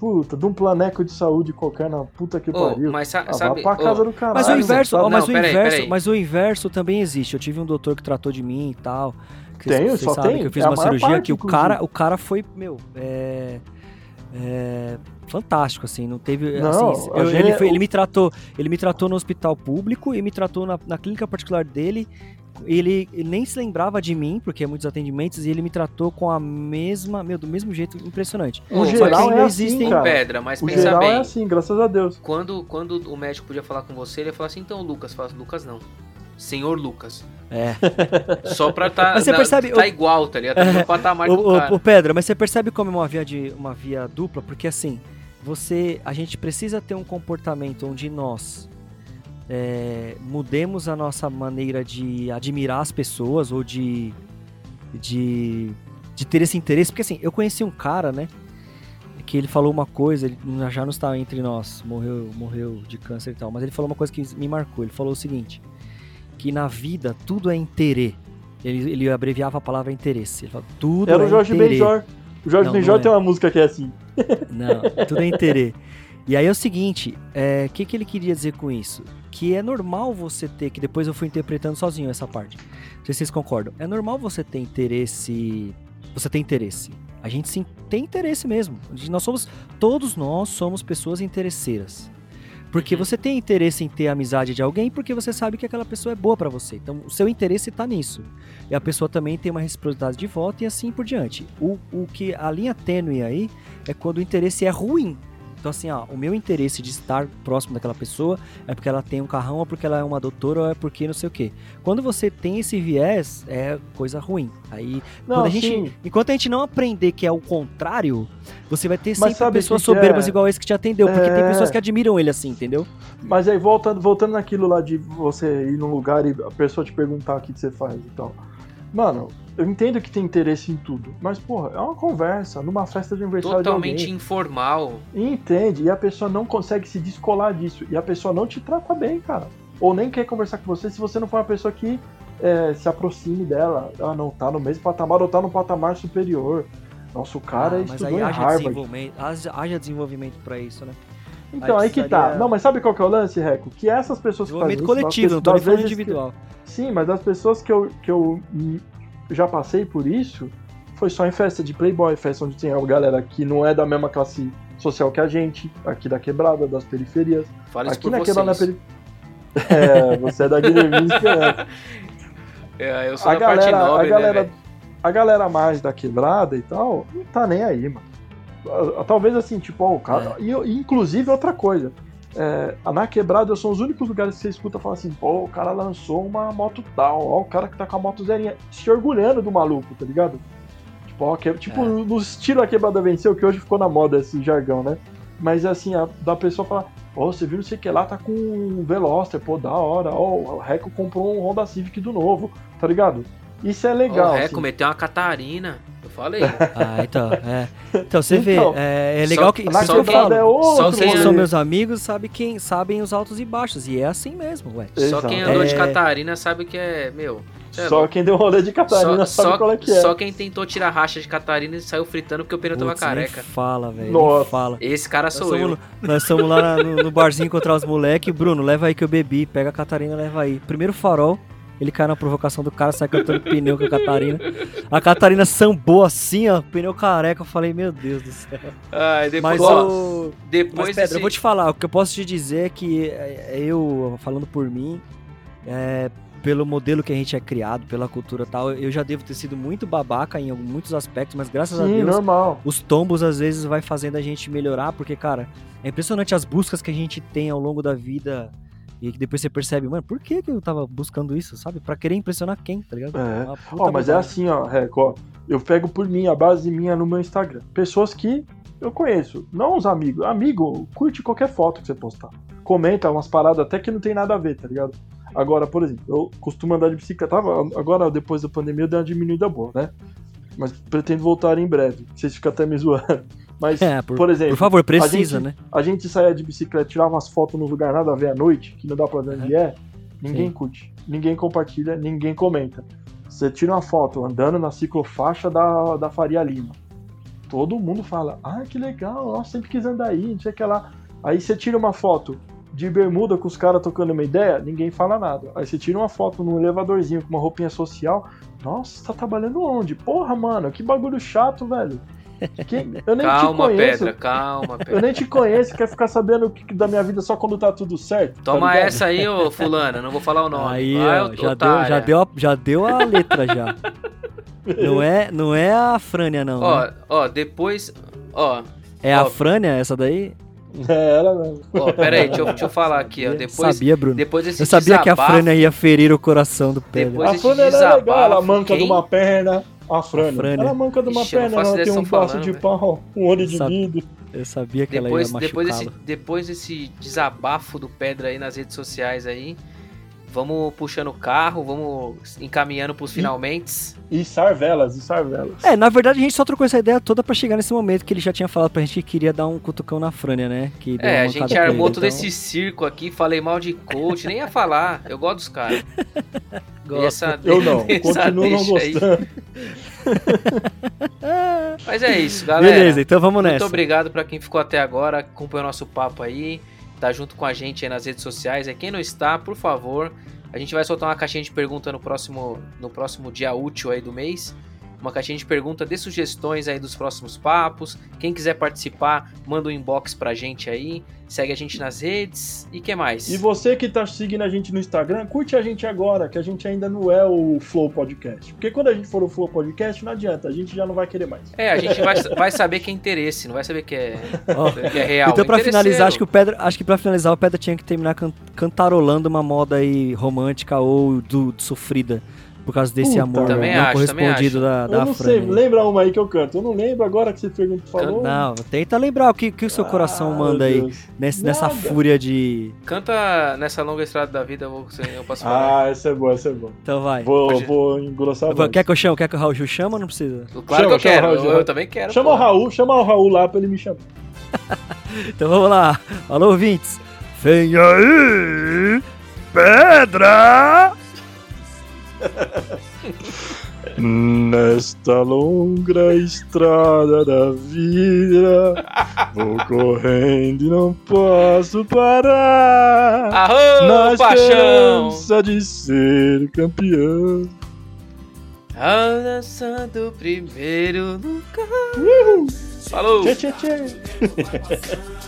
puta, de um planeco de saúde qualquer na puta que
Ô,
pariu.
mas sa-
Ah,
sabe.
pra casa
ô,
do caralho.
Mas o inverso, ó, mas,
Não,
o
peraí,
inverso
peraí.
mas o inverso também existe. Eu tive um doutor que tratou de mim e tal. que vocês
só
sabem
tem.
que eu fiz
É
uma cirurgia
parte,
que o cara, o cara foi, meu, é, é, fantástico assim, não teve
Não,
assim, eu-
gente-
ele, foi- ele me tratou, ele me tratou no hospital público e me tratou na, na clínica particular dele. Ele, ele nem se lembrava de mim, porque é muitos atendimentos, e ele me tratou com a mesma, meu, do mesmo jeito, impressionante.
O geral é assim,
existem-
cara.
Pedra, mas
O
pensa
geral
bem.
é assim, graças a Deus.
Quando, quando o médico podia falar com você, ele ia falar assim, então, Lucas, fala, Lucas não. Senhor Lucas.
É.
Só pra tá,
Mas você
na-
percebe-
tá
o-
igual, tá ligado? Tá no patamar do
Ô, ô,
cara.
ô, Pedra, mas você percebe como é uma via, de, uma via dupla? Porque assim, você, a gente precisa ter um comportamento onde nós é, mudemos a nossa maneira de admirar as pessoas ou de, de, de ter esse interesse. Porque assim, eu conheci um cara, né? Que ele falou uma coisa, ele já não está entre nós, morreu, morreu de câncer e tal, mas ele falou uma coisa que me marcou. Ele falou o seguinte: que na vida tudo é interesse. Ele, ele abreviava a palavra interesse. Ele falou, tudo
Era
é
o Jorge. Benjor. O Jorge
Não,
Benjor
não é.
tem uma música que é assim.
Não, tudo é interesse. E aí é o seguinte, o que, que ele queria dizer com isso? Que é normal você ter, que depois eu fui interpretando sozinho essa parte. Não sei se vocês concordam. É normal você ter interesse. Você tem interesse. A gente sim tem interesse mesmo. Nós somos. Todos nós somos pessoas interesseiras. Porque
Uhum.
você tem interesse em ter amizade de alguém porque você sabe que aquela pessoa é boa pra você. Então, o seu interesse tá nisso. E a pessoa também tem uma reciprocidade de voto e assim por diante. O, o que a linha tênue aí é quando o interesse é ruim. Então, assim, ó, o meu interesse de estar próximo daquela pessoa é porque ela tem um carrão, ou porque ela é uma doutora, ou é porque não sei o quê. Quando você tem esse viés, é coisa ruim. Aí,
Não,
quando a gente, enquanto a gente não aprender que é o contrário, você vai ter
Mas
sempre pessoas
que
soberbas
é?
igual esse que te atendeu, porque tem
É.
pessoas que admiram ele assim, entendeu?
Mas aí, voltando, voltando naquilo lá de você ir num lugar e a pessoa te perguntar o que que você faz e tal. Mano, eu entendo que tem interesse em tudo, mas, porra, é uma conversa numa festa de aniversário
Totalmente
de alguém.
informal.
E entende, e a pessoa não consegue se descolar disso. E a pessoa não te trata bem, cara. Ou nem quer conversar com você se você não for uma pessoa que é, se aproxime dela. Ah, não, tá no mesmo patamar ou tá no patamar superior. Nossa, o cara
Ah, mas
estudou
aí
em
haja
Harvard.
desenvolvimento, haja, haja desenvolvimento pra isso, né?
Então,
Aí
aí que tá. Não, mas sabe qual que é o lance, Reco? Que essas pessoas que fazem
Desenvolvimento
isso, das
coletivo, não tô
pessoas-
nem falando
das vezes que-
individual.
Sim, mas as pessoas que eu, que eu já passei por isso foi só em festa de playboy, festa onde tem a galera que não é da mesma classe social que a gente, aqui da quebrada, das periferias.
Fala isso
aqui na
vocês.
quebrada periferia. É, você é da Guilherminski, é.
É, eu sou
A
da parte
galera,
nobre,
a,
né,
galera,
velho?
a galera mais da quebrada e tal, não tá nem aí, mano. Ah, Talvez assim, tipo, ó, o cara. E, e, inclusive outra coisa. É, na quebrada são os únicos lugares que você escuta falar assim, pô, o cara lançou uma moto tal, ó, o cara que tá com a moto zerinha, se orgulhando do maluco, tá ligado? Tipo, ó, que, tipo
É.
no estilo a quebrada venceu, que hoje ficou na moda esse jargão, né? Mas assim, a, da pessoa falar, ó, você viu não sei o que lá, tá com um Veloster, pô, da hora, ó, o Reco comprou um Honda Civic do novo, tá ligado? Isso é legal.
Ó, é,
assim.
cometeu uma Catarina. Eu falei.
Ah, então, é. Então, você vê,
Então,
é, é
só
legal
que
que. Por isso que eu falo.
é outro
só
Vocês
quem
são meus amigos, sabe quem, sabem os altos e baixos. E é assim mesmo, ué.
Só
Exato.
quem andou de
É.
Catarina sabe que é, meu. é
Só quem deu rolê de Catarina
só,
sabe
só-
qual é que é.
só quem tentou tirar racha de Catarina e saiu fritando porque o pneu tava careca.
fala, velho. Fala.
Esse cara
Nós
sou
somos,
eu.
no- nós somos lá no, no barzinho encontrar os moleques. Bruno, leva aí que eu bebi. Pega a Catarina, leva aí. Primeiro farol. Ele cai na provocação do cara, sai cantando pneu com a Catarina. A Catarina sambou assim, ó, pneu careca. Eu falei, meu Deus do céu.
Ai, depois,
Mas,
depois
Mas, Pedro,
desse-
eu vou te falar. O que eu posso te dizer é que é, eu, falando por mim, é, pelo modelo que a gente é criado, pela cultura e tal, eu já devo ter sido muito babaca em muitos aspectos, mas graças a
Sim,
Deus
normal.
os tombos às vezes vai fazendo a gente melhorar, porque, cara, é impressionante as buscas que a gente tem ao longo da vida e que depois você percebe, mano, por que, que eu tava buscando isso, sabe? Pra querer impressionar quem, tá ligado?
É. Ó, mas é assim, ó, Reco, ó. Eu pego por mim, a base minha no meu Instagram. Pessoas que eu conheço, não os amigos. Amigo, curte qualquer foto que você postar. Comenta umas paradas até que não tem nada a ver, tá ligado? Agora, por exemplo, eu costumo andar de bicicleta. Tava- Agora, depois da pandemia, eu dei uma diminuída boa, né? Mas pretendo voltar em breve. Vocês ficam até me zoando. Mas,
É, por,
por exemplo,
por favor, precisa,
gente-
né?
a gente saia de bicicleta, tirava umas fotos no lugar nada a ver à noite, que não dá pra ver onde é, ninguém
Sim.
curte, ninguém compartilha, ninguém comenta. Você tira uma foto andando na ciclofaixa da, da Faria Lima. Todo mundo fala, ah, que legal, nossa, sempre quis andar aí, não sei o que lá. Aí você tira uma foto de bermuda com os caras tocando uma ideia, ninguém fala nada. Aí você tira uma foto num elevadorzinho com uma roupinha social, nossa, tá trabalhando onde? Porra, mano, que bagulho chato, velho. Que- Eu nem te
Calma,
conheço.
Pedra, calma,
Eu
Pedra.
nem te conheço, quer ficar sabendo o que, da minha vida só quando tá tudo certo. tá
Toma
ligado?
essa aí, ô fulano, não vou falar o nome.
Aí,
Vai,
ó, já, deu, já, deu a, já deu a letra já. Não é, não é a Frânia, não.
Ó,
né?
ó, depois... Ó,
É a
ó.
Frânia essa daí?
É, ela mesmo.
ó, pera aí, deixa eu, deixa eu falar aqui, ó. Depois,
sabia, Bruno.
depois desse
Eu sabia que a
desabafo-
Frânia ia ferir o coração do Pedro.
Depois-
A Frânia é legal, ela
desabafo,
manca de
quem?
uma perna. A Frânia.
A.
Ela manca de uma
Ixi,
perna, ela tem um braço de
velho.
pau, um olho de vidro.
Eu sabia que
Depois,
ela ia
depois, desse, depois desse desabafo do Pedra aí nas redes sociais aí, vamos puxando o carro, vamos encaminhando pros finalmente.
E sarvelas, e sarvelas.
É, na verdade a gente só trocou essa ideia toda pra chegar nesse momento que ele já tinha falado pra gente que queria dar um cutucão na Frânia, né? Que deu
É,
uma
a gente armou
ele,
todo
então-
esse circo aqui, falei mal de coach, nem ia falar. Eu gosto dos caras.
Gosto.
Essa-
Eu não,
essa
continuo não
deixa aí. Mas é isso, galera.
Beleza, então vamos
Muito
nessa.
obrigado pra quem ficou até agora, acompanhou nosso papo aí, tá junto com a gente aí nas redes sociais. É quem não está, por favor, a gente vai soltar uma caixinha de pergunta no próximo, no próximo dia útil aí do mês. Uma caixinha de pergunta, dê sugestões aí dos próximos papos. Quem quiser participar, manda um inbox pra gente aí. Segue a gente nas redes. E que mais?
E você que tá seguindo a gente no Instagram, curte a gente agora, que a gente ainda não é o Flow Podcast. Porque quando a gente for o Flow Podcast, não adianta, a gente já não vai querer mais.
É, a gente vai, vai saber que é interesse, não vai saber que é,
Ó,
que é real.
Então, pra finalizar, acho que o Pedro, acho que para finalizar, o Pedro tinha que terminar can- cantarolando uma moda aí romântica ou do, do sofrida por causa desse
Puta,
amor
também
não
acho, também
correspondido
acho.
da,
Eu
da
não
Fran.
sei, lembra uma aí que eu canto. Eu não lembro agora que você pergunta, falou.
Não, tenta lembrar o que, que o seu coração
Ah,
manda aí nesse- nessa fúria de.
Canta nessa longa estrada da vida, eu, vou, eu posso falar.
Ah, essa é boa, essa é boa.
Então vai.
Vou,
Pode-
vou engrossar a voz.
Quer que eu chame? Quer que o Raul Gil chama ou não precisa?
claro
chama,
que eu quero,
Raul,
eu, eu também quero.
Chama
pô.
o Raul, chama o Raul lá pra ele me chamar.
Então vamos lá. Alô, ouvintes. Vem aí, pedra!
Nesta longa estrada da vida, vou correndo e não posso parar.
Arrô,
na
paixão!
de ser campeão.
Avançando primeiro lugar. Falou!
Tchê, tchê, tchê.